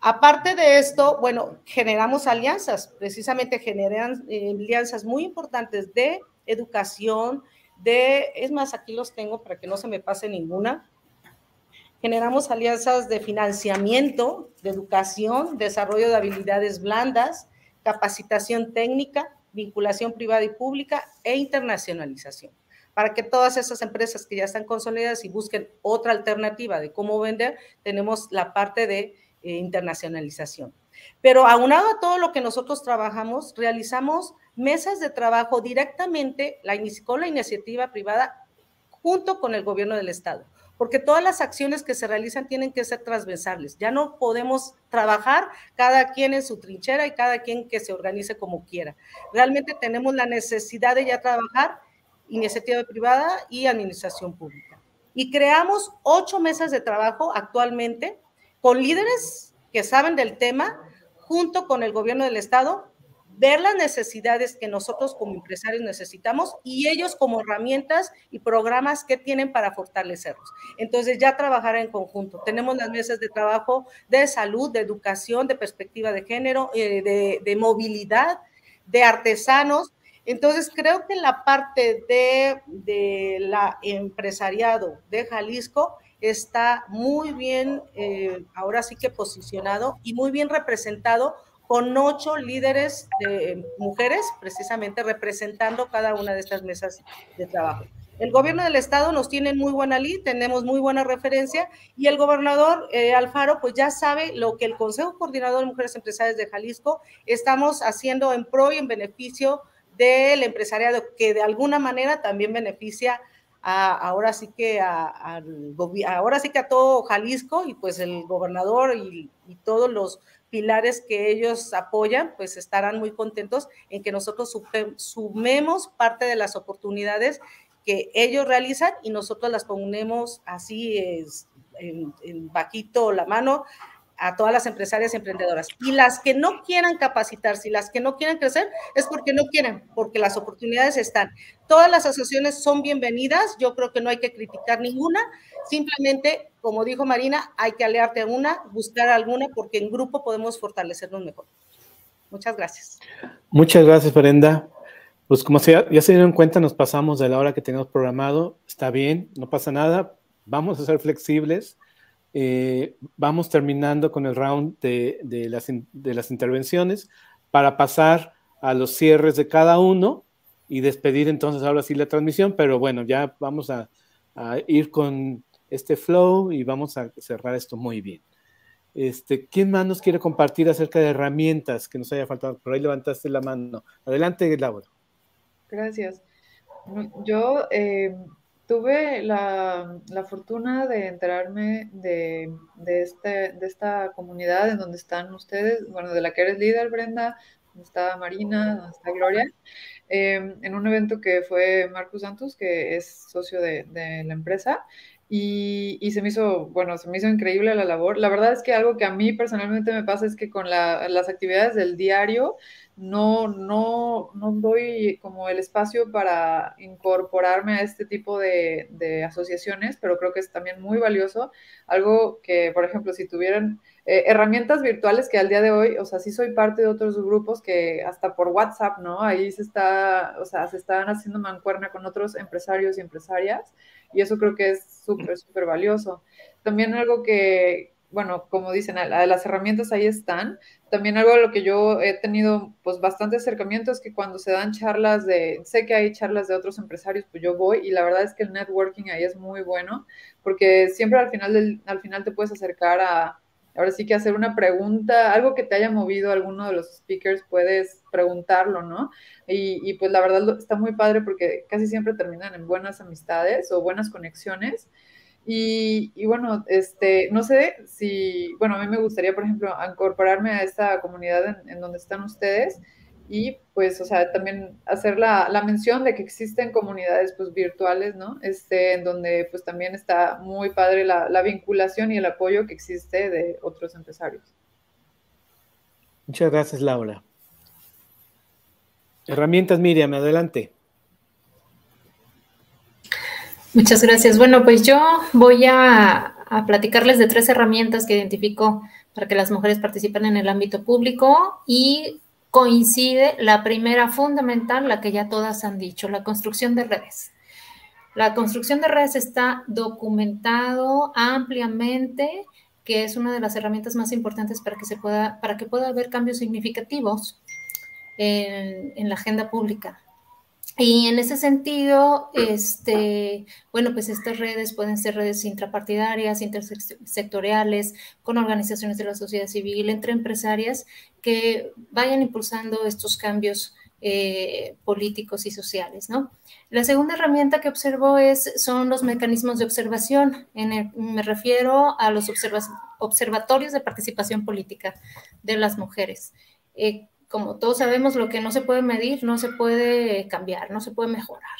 Aparte de esto, bueno, generamos alianzas, precisamente generan eh, alianzas muy importantes de educación, de, es más, aquí los tengo para que no se me pase ninguna. Generamos alianzas de financiamiento, de educación, desarrollo de habilidades blandas, capacitación técnica, vinculación privada y pública e internacionalización para que todas esas empresas que ya están consolidadas y busquen otra alternativa de cómo vender, tenemos la parte de eh, internacionalización. Pero aunado a todo lo que nosotros trabajamos, realizamos mesas de trabajo directamente la, con la iniciativa privada junto con el gobierno del Estado, porque todas las acciones que se realizan tienen que ser transversales. Ya no podemos trabajar cada quien en su trinchera y cada quien que se organice como quiera. Realmente tenemos la necesidad de ya trabajar iniciativa privada y administración pública. Y creamos ocho mesas de trabajo actualmente con líderes que saben del tema, junto con el gobierno del Estado, ver las necesidades que nosotros como empresarios necesitamos y ellos como herramientas y programas que tienen para fortalecerlos. Entonces ya trabajar en conjunto. Tenemos las mesas de trabajo de salud, de educación, de perspectiva de género, eh, de, de movilidad, de artesanos, entonces, creo que la parte de, de la empresariado de Jalisco está muy bien, eh, ahora sí que posicionado y muy bien representado con ocho líderes de mujeres, precisamente representando cada una de estas mesas de trabajo. El gobierno del estado nos tiene muy buena ley, tenemos muy buena referencia y el gobernador eh, Alfaro pues ya sabe lo que el Consejo Coordinador de Mujeres Empresarias de Jalisco estamos haciendo en pro y en beneficio del empresariado, que de alguna manera también beneficia a, ahora sí que a, ahora sí que a todo Jalisco y pues el gobernador y, todos los pilares que ellos apoyan, pues estarán muy contentos en que nosotros sumemos parte de las oportunidades que ellos realizan y nosotros las ponemos así es, en, en bajito la mano a todas las empresarias y emprendedoras. Y las que no quieran capacitarse y las que no quieran crecer es porque no quieren, porque las oportunidades están. Todas las asociaciones son bienvenidas, yo creo que no hay que criticar ninguna, simplemente, como dijo Marina, hay que aliarte a una, buscar alguna, porque en grupo podemos fortalecernos mejor. Muchas gracias. Muchas gracias, Brenda. Pues como ya, ya se dieron cuenta, nos pasamos de la hora que teníamos programado. Está bien, no pasa nada. Vamos a ser flexibles eh, vamos terminando con el round de, las, de, las, intervenciones para pasar a los cierres de cada uno y despedir entonces ahora sí la transmisión, pero bueno, ya vamos a, ir con este flow y vamos a cerrar esto muy bien. Este, ¿Quién más nos quiere compartir acerca de herramientas que nos haya faltado? Por ahí levantaste la mano. Adelante, Laura. Gracias. Yo eh, tuve la, fortuna de enterarme de, este, de esta comunidad en donde están ustedes, bueno, de la que eres líder, Brenda, donde está Marina, donde está Gloria, em, en un evento que fue Marcus Santos, que es socio de, la empresa, y, se me hizo, bueno, se me hizo increíble la labor. La verdad es que algo que a mí personalmente me pasa es que con las actividades del diario no, no, no doy como el espacio para incorporarme a este tipo de, de asociaciones, pero creo que es también muy valioso. Algo que, por ejemplo, si tuvieran eh, herramientas virtuales que al día de hoy, o sea, sí soy parte de otros grupos que hasta por WhatsApp, ¿no? Ahí se está, o sea, se están haciendo mancuerna con otros empresarios y empresarias y eso creo que es súper, súper valioso. También algo que, bueno, como dicen, las herramientas ahí están. También algo a lo que yo he tenido pues bastante acercamiento es que cuando se dan charlas de, sé que hay charlas de otros empresarios, pues yo voy y la verdad es que el networking ahí es muy bueno porque siempre al final, al final te puedes acercar a, ahora sí que hacer una pregunta, algo que te haya movido alguno de los speakers, puedes preguntarlo, ¿no? Y, pues la verdad está muy padre porque casi siempre terminan en buenas amistades o buenas conexiones. Y, bueno, este, no sé si, bueno, a mí me gustaría, por ejemplo, incorporarme a esta comunidad en donde están ustedes y pues, o sea, también hacer la, la, mención de que existen comunidades pues virtuales, ¿no? Este, en donde pues también está muy padre la, la vinculación y el apoyo que existe de otros empresarios. Muchas gracias, Laura. Herramientas, Miriam, adelante. Muchas gracias. Bueno, pues yo voy a, platicarles de tres herramientas que identifico para que las mujeres participen en el ámbito público y coincide la primera fundamental, la que ya todas han dicho, la construcción de redes. La construcción de redes está documentado ampliamente, que es una de las herramientas más importantes para que se pueda, para que pueda haber cambios significativos en la agenda pública. Y en ese sentido, este, bueno, pues estas redes pueden ser redes intrapartidarias, intersectoriales, con organizaciones de la sociedad civil, entre empresarias, que vayan impulsando estos cambios eh, políticos y sociales, ¿no? La segunda herramienta que observo es, son los mecanismos de observación. En me refiero a los observatorios de participación política de las mujeres. Eh, como todos sabemos, lo que no se puede medir no se puede cambiar, no se puede mejorar.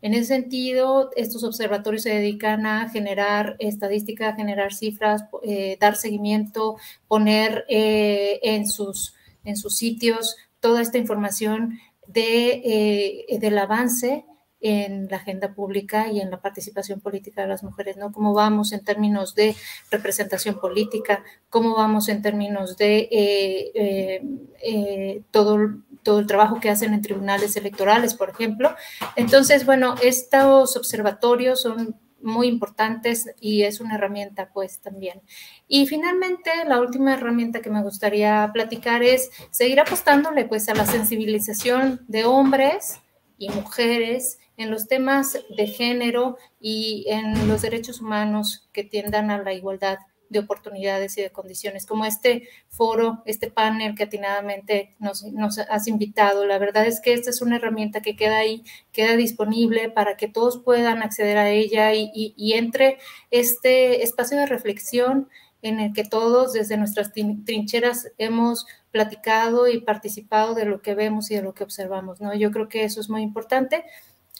En ese sentido, estos observatorios se dedican a generar estadística, generar cifras, eh, dar seguimiento, poner eh, en, sus, en sus sitios toda esta información eh, del avance en la agenda pública y en la participación política de las mujeres, ¿no? Cómo vamos en términos de representación política, cómo vamos en términos de eh, eh, eh, todo, todo el trabajo que hacen en tribunales electorales, por ejemplo. Entonces, bueno, estos observatorios son muy importantes y es una herramienta pues también. Y finalmente la última herramienta que me gustaría platicar es seguir apostándole pues a la sensibilización de hombres y mujeres en los temas de género y en los derechos humanos que tiendan a la igualdad de oportunidades y de condiciones, como este foro, este panel que atinadamente nos, has invitado. La verdad es que esta es una herramienta que queda ahí, queda disponible para que todos puedan acceder a ella y, entre este espacio de reflexión en el que todos desde nuestras trincheras hemos platicado y participado de lo que vemos y de lo que observamos, ¿no? Yo creo que eso es muy importante.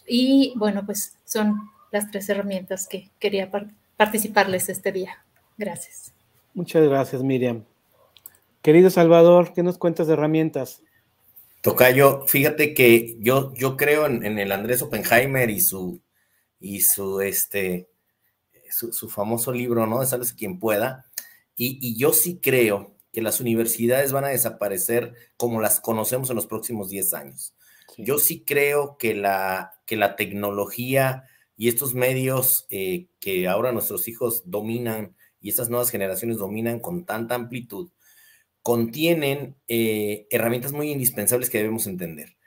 Y bueno, pues son las tres herramientas que quería participarles este día. Gracias. Muchas gracias, Miriam. Querido Salvador, ¿qué nos cuentas de herramientas? Tocayo, fíjate que yo, yo creo en, el Andrés Oppenheimer y su, y su, este, su, famoso libro, ¿no? De Sálvese quien pueda. Y, y, yo sí creo que las universidades van a desaparecer como las conocemos en los próximos 10 años. Yo sí creo que la, que la tecnología y estos medios eh, que ahora nuestros hijos dominan y estas nuevas generaciones dominan con tanta amplitud, contienen eh, herramientas muy indispensables que debemos entender.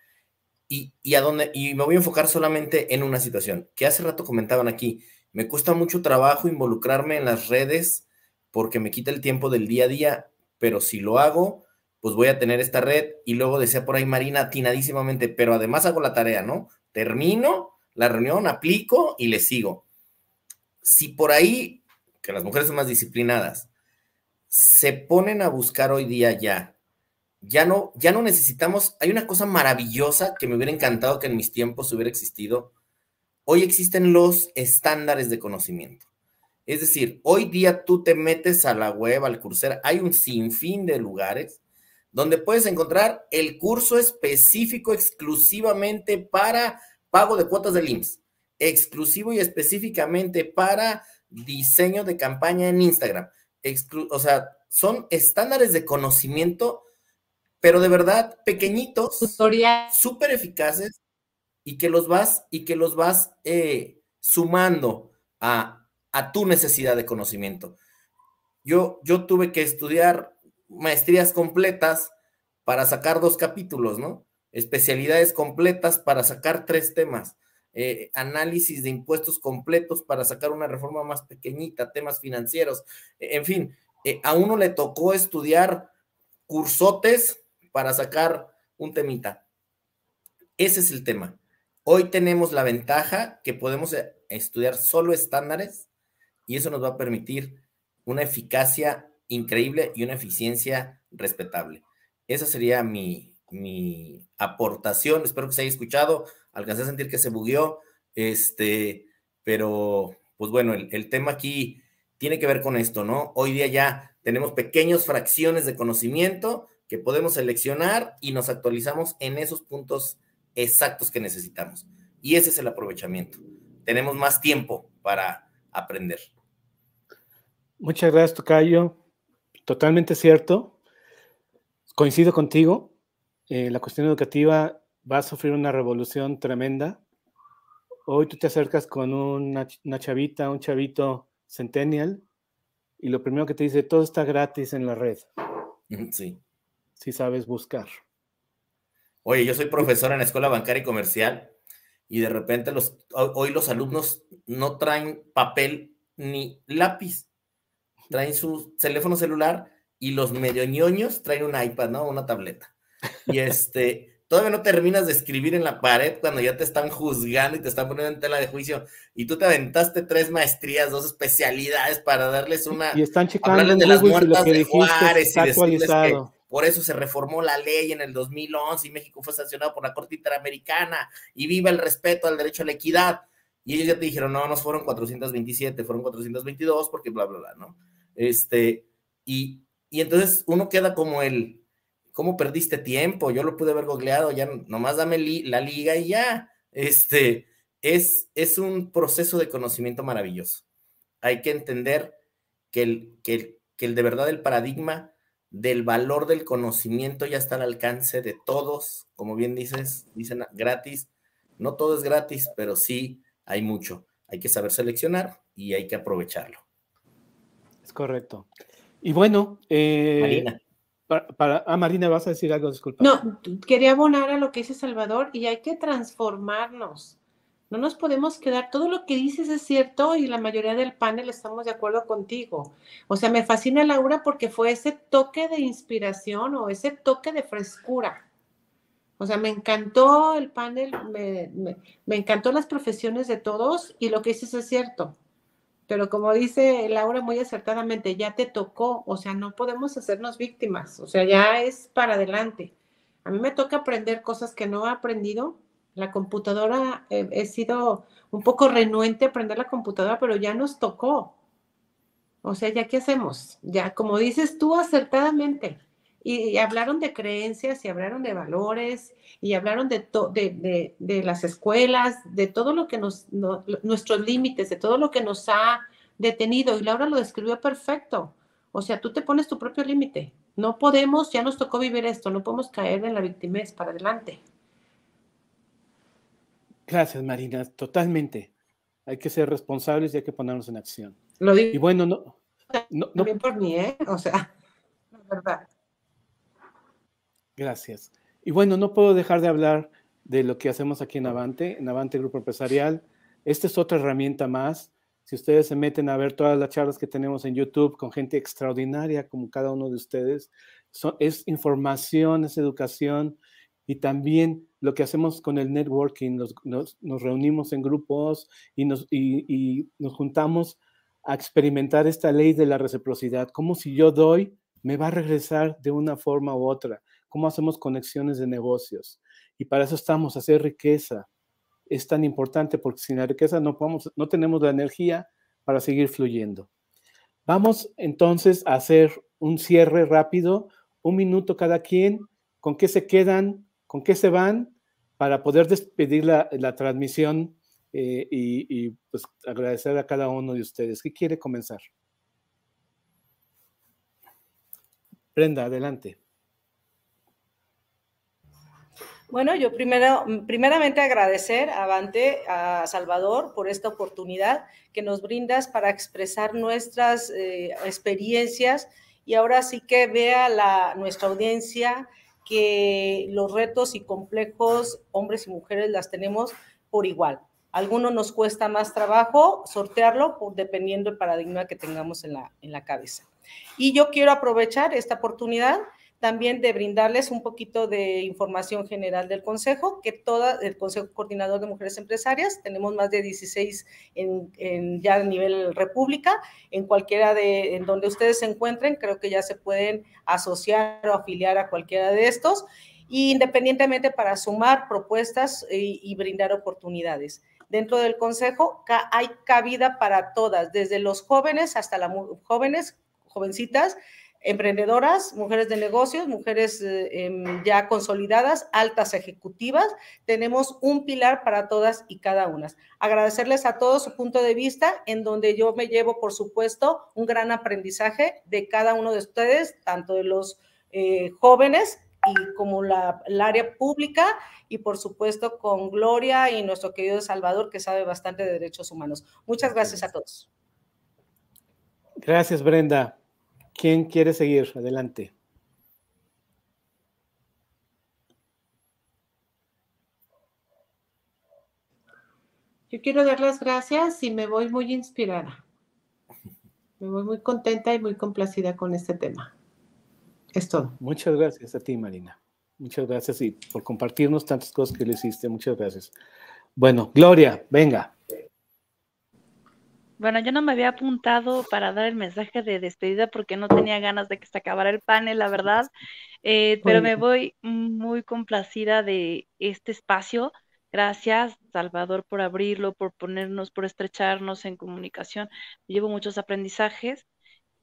Y, y, a dónde, y me voy a enfocar solamente en una situación que hace rato comentaban aquí. Me cuesta mucho trabajo involucrarme en las redes porque me quita el tiempo del día a día, pero si lo hago, pues voy a tener esta red y luego decía por ahí Marina atinadísimamente, pero además hago la tarea, ¿no? Termino la reunión, aplico y le sigo. Si por ahí, que las mujeres son más disciplinadas, se ponen a buscar hoy día ya, ya no, ya no necesitamos, hay una cosa maravillosa que me hubiera encantado que en mis tiempos hubiera existido. Hoy existen los estándares de conocimiento. Es decir, hoy día tú te metes a la web, al Coursera, hay un sinfín de lugares donde puedes encontrar el curso específico exclusivamente para pago de cuotas del IMSS, exclusivo y específicamente para diseño de campaña en Instagram. o sea, son estándares de conocimiento, pero de verdad pequeñitos, súper eficaces y que los vas y que los vas eh, sumando a, a, tu necesidad de conocimiento. Yo, yo tuve que estudiar maestrías completas para sacar dos capítulos, ¿no? Especialidades completas para sacar tres temas. Eh, análisis de impuestos completos para sacar una reforma más pequeñita, temas financieros, en fin, eh, a uno le tocó estudiar cursotes para sacar un temita. Ese es el tema. Hoy tenemos la ventaja que podemos eh, estudiar solo estándares y eso nos va a permitir una eficacia increíble y una eficiencia respetable. Esa sería mi, mi aportación. Espero que se haya escuchado. Alcancé a sentir que se bugueó. Este, pero, pues bueno, el, el tema aquí tiene que ver con esto, ¿no? Hoy día ya tenemos pequeñas fracciones de conocimiento que podemos seleccionar y nos actualizamos en esos puntos exactos que necesitamos. Y ese es el aprovechamiento. Tenemos más tiempo para aprender. Muchas gracias, Tocayo. Totalmente cierto. Coincido contigo. Eh, la cuestión educativa va a sufrir una revolución tremenda. Hoy tú te acercas con una, chavita, un chavito centennial, y lo primero que te dice, todo está gratis en la red. Sí. Si sabes buscar. Oye, yo soy profesor en la escuela bancaria y comercial, y de repente los, hoy los alumnos no traen papel ni lápiz traen su teléfono celular y los medio ñoños traen un iPad, ¿no? Una tableta. Y este, todavía no terminas de escribir en la pared cuando ya te están juzgando y te están poniendo en tela de juicio y tú te aventaste tres maestrías, dos especialidades para darles una... Y están checando de las muertas de Juárez y decirles que por eso se reformó la ley en el 2011 y México fue sancionado por la Corte Interamericana y viva el respeto al derecho a la equidad. Y ellos ya te dijeron, no, no fueron 427, fueron 422 porque bla, bla, bla, ¿no? Este, y, entonces uno queda como el, ¿cómo perdiste tiempo? Yo lo pude haber googleado, ya nomás dame la liga y ya. Este, es, es un proceso de conocimiento maravilloso. Hay que entender que el, que, el de verdad el paradigma del valor del conocimiento ya está al alcance de todos, como bien dices, dicen gratis. No todo es gratis, pero sí hay mucho. Hay que saber seleccionar y hay que aprovecharlo correcto. Y bueno, eh, Marina. Para, ah, Marina, vas a decir algo, disculpa. No, quería abonar a lo que dice Salvador y hay que transformarnos. No nos podemos quedar, todo lo que dices es cierto y la mayoría del panel estamos de acuerdo contigo. O sea, me fascina Laura porque fue ese toque de inspiración o ese toque de frescura. O sea, me encantó el panel, me, me, encantó las profesiones de todos y lo que dices es cierto pero como dice Laura muy acertadamente, ya te tocó, o sea, no podemos hacernos víctimas, o sea, ya es para adelante. A mí me toca aprender cosas que no he aprendido. La computadora, he sido un poco renuente a aprender la computadora, pero ya nos tocó. O sea, ¿ya qué hacemos? Ya, como dices tú acertadamente, y, hablaron de creencias y hablaron de valores y hablaron de, de, de, las escuelas, de todo lo que nos, nuestros límites, de todo lo que nos ha detenido. Y Laura lo describió perfecto. O sea, tú te pones tu propio límite. No podemos, ya nos tocó vivir esto, no podemos caer en la victimez para adelante. Gracias, Marina, totalmente. Hay que ser responsables y hay que ponernos en acción. Lo digo. Y bueno, no. no, no también por mí, ¿eh? O sea, la verdad. Gracias. Y bueno, no puedo dejar de hablar de lo que hacemos aquí en Avante, en Avante Grupo Empresarial. Esta es otra herramienta más. Si ustedes se meten a ver todas las charlas que tenemos en YouTube con gente extraordinaria como cada uno de ustedes, es información, es educación y también lo que hacemos con el networking. Nos, reunimos en grupos y nos, y nos juntamos a experimentar esta ley de la reciprocidad. Como si yo doy, me va a regresar de una forma u otra cómo hacemos conexiones de negocios. Y para eso estamos, hacer riqueza. Es tan importante porque sin la riqueza no, podemos, no tenemos la energía para seguir fluyendo. Vamos entonces a hacer un cierre rápido, un minuto cada quien, con qué se quedan, con qué se van, para poder despedir la, transmisión eh, y, pues agradecer a cada uno de ustedes. ¿Qué quiere comenzar? Brenda, adelante. Bueno, yo primero, primeramente agradecer a Avante, a Salvador, por esta oportunidad que nos brindas para expresar nuestras eh, experiencias y ahora sí que vea la, nuestra audiencia que los retos y complejos, hombres y mujeres, las tenemos por igual. Algunos nos cuesta más trabajo sortearlo dependiendo del paradigma que tengamos en la, en la cabeza. Y yo quiero aprovechar esta oportunidad también de brindarles un poquito de información general del Consejo, que toda el Consejo Coordinador de Mujeres Empresarias, tenemos más de 16 en, ya a nivel república, en cualquiera de, en donde ustedes se encuentren, creo que ya se pueden asociar o afiliar a cualquiera de estos, independientemente para sumar propuestas y, y brindar oportunidades. Dentro del Consejo hay cabida para todas, desde los jóvenes hasta las jóvenes, jovencitas, emprendedoras, mujeres de negocios, mujeres eh, em, ya consolidadas, altas ejecutivas. Tenemos un pilar para todas y cada una. Agradecerles a todos su punto de vista, en donde yo me llevo, por supuesto, un gran aprendizaje de cada uno de ustedes, tanto de los eh, jóvenes y como la, el área pública y por supuesto con Gloria y nuestro querido Salvador que sabe bastante de derechos humanos. Muchas gracias a todos. Gracias, Brenda. ¿Quién quiere seguir? Adelante. Yo quiero dar las gracias y me voy muy inspirada. Me voy muy contenta y muy complacida con este tema. Es todo. Muchas gracias a ti, Marina. Muchas gracias y por compartirnos tantas cosas que le hiciste. Muchas gracias. Bueno, Gloria, venga. Bueno, yo no me había apuntado para dar el mensaje de despedida porque no tenía ganas de que se acabara el panel, la verdad, eh, pero me voy muy complacida de este espacio. Gracias, Salvador, por abrirlo, por ponernos, por estrecharnos en comunicación. Llevo muchos aprendizajes.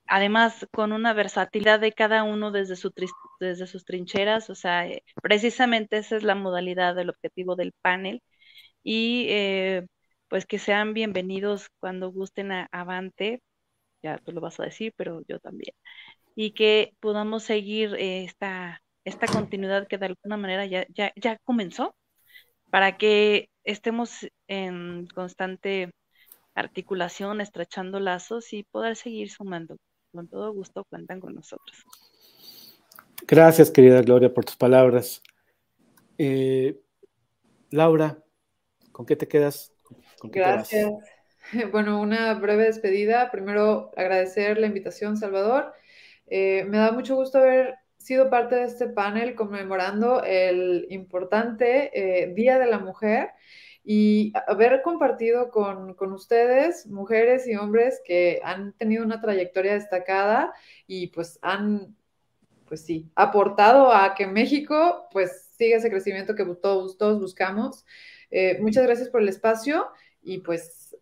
Además, con una versatilidad de cada uno desde, su desde sus trincheras, o sea, eh, precisamente esa es la modalidad del objetivo del panel. Y eh, pues que sean bienvenidos cuando gusten a Avante, ya tú lo vas a decir, pero yo también, y que podamos seguir eh, esta, esta continuidad que de alguna manera ya, ya, ya comenzó, para que estemos en constante articulación, estrechando lazos y poder seguir sumando. Con todo gusto cuentan con nosotros. Gracias, querida Gloria, por tus palabras. Eh, Laura, ¿con qué te quedas Gracias. Bueno, una breve despedida. Primero, agradecer la invitación, Salvador. Eh, me da mucho gusto haber sido parte de este panel conmemorando el importante eh, Día de la Mujer y haber compartido con, con, ustedes, mujeres y hombres que han tenido una trayectoria destacada y pues han, pues sí, aportado a que México pues siga ese crecimiento que todos, buscamos. Eh, muchas gracias por el espacio y pues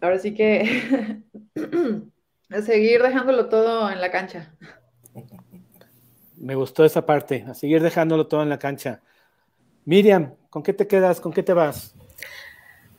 ahora sí que a seguir dejándolo todo en la cancha. Me gustó esa parte, a seguir dejándolo todo en la cancha. Miriam, ¿con qué te quedas? ¿Con qué te vas?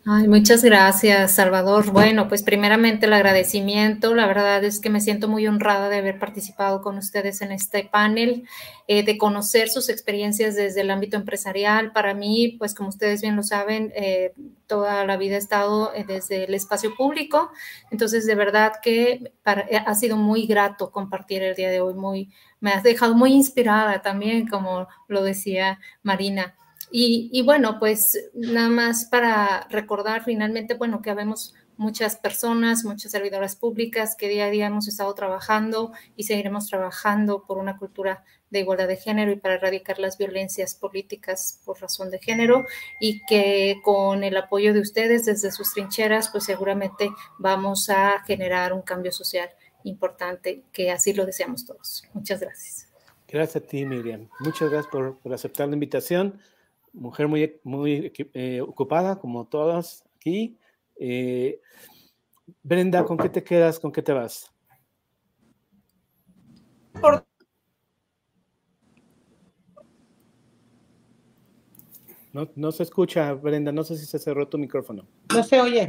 Ay, muchas gracias, Salvador. Bueno, pues primeramente el agradecimiento. La verdad es que me siento muy honrada de haber participado con ustedes en este panel, eh, de conocer sus experiencias desde el ámbito empresarial. Para mí, pues como ustedes bien lo saben, eh, toda la vida he estado eh, desde el espacio público. Entonces, de verdad que ha sido muy grato compartir el día de hoy. Muy, me has dejado muy inspirada también, como lo decía Marina. Y, bueno, pues nada más para recordar finalmente, bueno, que habemos muchas personas, muchas servidoras públicas que día a día hemos estado trabajando y seguiremos trabajando por una cultura de igualdad de género y para erradicar las violencias políticas por razón de género y que con el apoyo de ustedes desde sus trincheras, pues seguramente vamos a generar un cambio social importante, que así lo deseamos todos. Muchas gracias. Gracias a ti, Miriam. Muchas gracias por, por aceptar la invitación mujer muy, muy eh, ocupada, como todas aquí. Eh, Brenda, ¿con qué te quedas? ¿Con qué te vas? Por No, no se escucha, Brenda. No sé si se cerró tu micrófono. No se oye.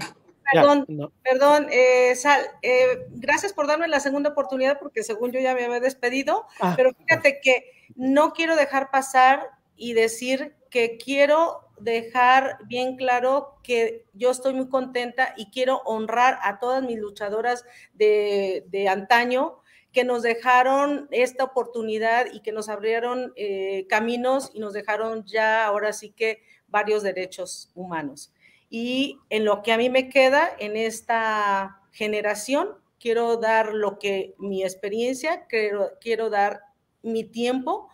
Ya, Perdón, no. perdón, eh, Sal, eh, gracias por darme la segunda oportunidad porque según yo ya me había despedido, Ah, pero fíjate que no quiero dejar pasar y decir que quiero dejar bien claro que yo estoy muy contenta y quiero honrar a todas mis luchadoras de, de antaño que nos dejaron esta oportunidad y que nos abrieron eh, caminos y nos dejaron ya ahora sí que varios derechos humanos. Y en lo que a mí me queda en esta generación, quiero dar lo que mi experiencia, quiero, quiero dar mi tiempo,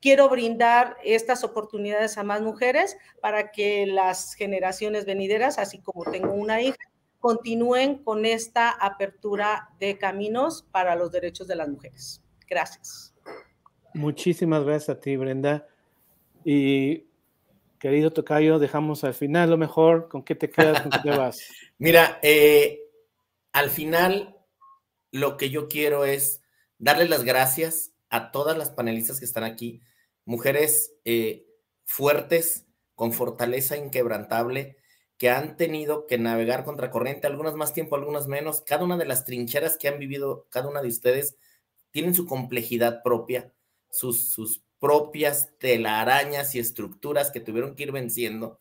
quiero brindar estas oportunidades a más mujeres para que las generaciones venideras, así como tengo una hija, continúen con esta apertura de caminos para los derechos de las mujeres. Gracias. Muchísimas gracias a ti, Brenda. Y querido Tocayo, dejamos al final lo mejor. ¿Con qué te quedas? ¿Con qué te vas? Mira, eh, al final lo que yo quiero es darles las gracias a todas las panelistas que están aquí, mujeres eh, fuertes, con fortaleza inquebrantable, que han tenido que navegar contra corriente, algunas más tiempo, algunas menos. Cada una de las trincheras que han vivido cada una de ustedes tienen su complejidad propia, sus, sus propias telarañas y estructuras que tuvieron que ir venciendo.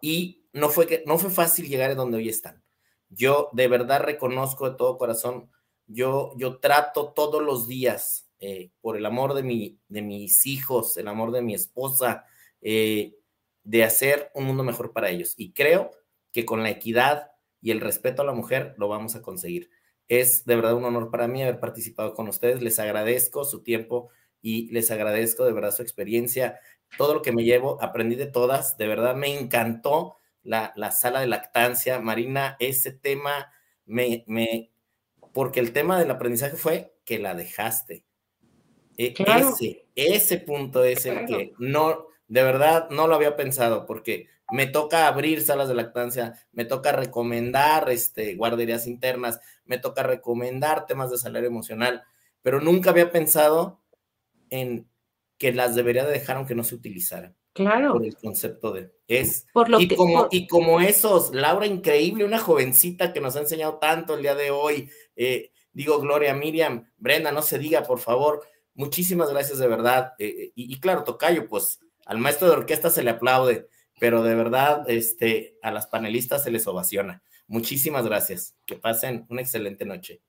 Y no fue, que, no fue fácil llegar a donde hoy están. Yo de verdad reconozco de todo corazón, yo, yo trato todos los días, eh, por el amor de, mi, de mis hijos, el amor de mi esposa, eh, de hacer un mundo mejor para ellos. Y creo que con la equidad y el respeto a la mujer lo vamos a conseguir. Es de verdad un honor para mí haber participado con ustedes. Les agradezco su tiempo y les agradezco de verdad su experiencia. Todo lo que me llevo, aprendí de todas. De verdad me encantó la, la sala de lactancia. Marina, ese tema me, me, porque el tema del aprendizaje fue que la dejaste. E, Claro. Ese, ese punto es el Claro. que no, de verdad no lo había pensado, porque me toca abrir salas de lactancia, me toca recomendar este, guarderías internas, me toca recomendar temas de salario emocional, pero nunca había pensado en que las debería de dejar aunque no se utilizaran Claro. por el concepto de es Por lo y que como por- y como esos Laura increíble una jovencita que nos ha enseñado tanto el día de hoy eh, digo Gloria Miriam Brenda no se diga por favor muchísimas gracias de verdad eh, y, claro Tocayo pues al maestro de orquesta se le aplaude pero de verdad este a las panelistas se les ovaciona muchísimas gracias que pasen una excelente noche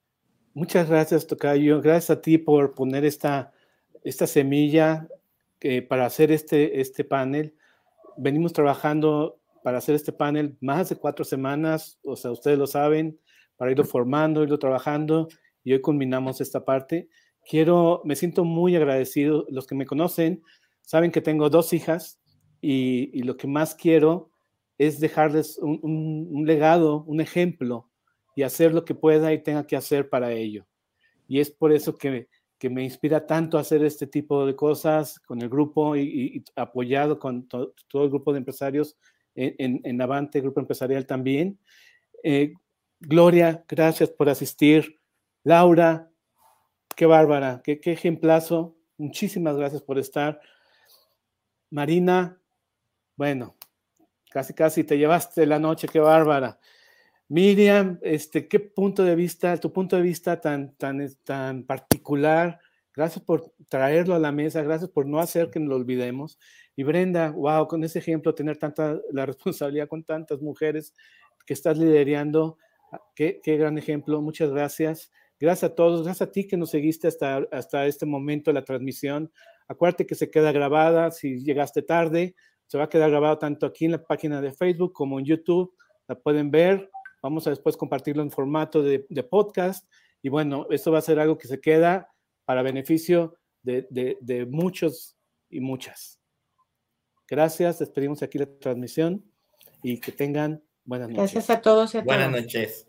Muchas gracias, Tocayo. Gracias a ti por poner esta, esta semilla que para hacer este, este panel. Venimos trabajando para hacer este panel más de cuatro semanas, o sea, ustedes lo saben, para irlo formando, irlo trabajando, y hoy culminamos esta parte. Quiero, me siento muy agradecido. Los que me conocen saben que tengo dos hijas y, y lo que más quiero es dejarles un, un- un legado, un ejemplo y hacer lo que pueda y tenga que hacer para ello. Y es por eso que, que me inspira tanto a hacer este tipo de cosas con el grupo y, y- apoyado con to- todo el grupo de empresarios en, en, en Avante, grupo empresarial también. Eh, Gloria, gracias por asistir. Laura, qué bárbara, qué, qué ejemplazo. Muchísimas gracias por estar. Marina, bueno, casi casi te llevaste la noche, qué bárbara. Miriam, este, ¿qué punto de vista, tu punto de vista tan, tan, tan particular? Gracias por traerlo a la mesa, gracias por no hacer que nos lo olvidemos. Y Brenda, wow, con ese ejemplo, tener tanta la responsabilidad con tantas mujeres que estás liderando, ah, qué, qué gran ejemplo, muchas gracias. Gracias a todos, gracias a ti que nos seguiste hasta, hasta este momento la transmisión. Acuérdate que se queda grabada, si llegaste tarde, se va a quedar grabado tanto aquí en la página de Facebook como en YouTube, la pueden ver. Vamos a después compartirlo en formato de, de podcast. Y bueno, esto va a ser algo que se queda para beneficio de, de- de muchos y muchas. Gracias, despedimos aquí la transmisión y que tengan buenas noches. Gracias a todos y a buenas todas. noches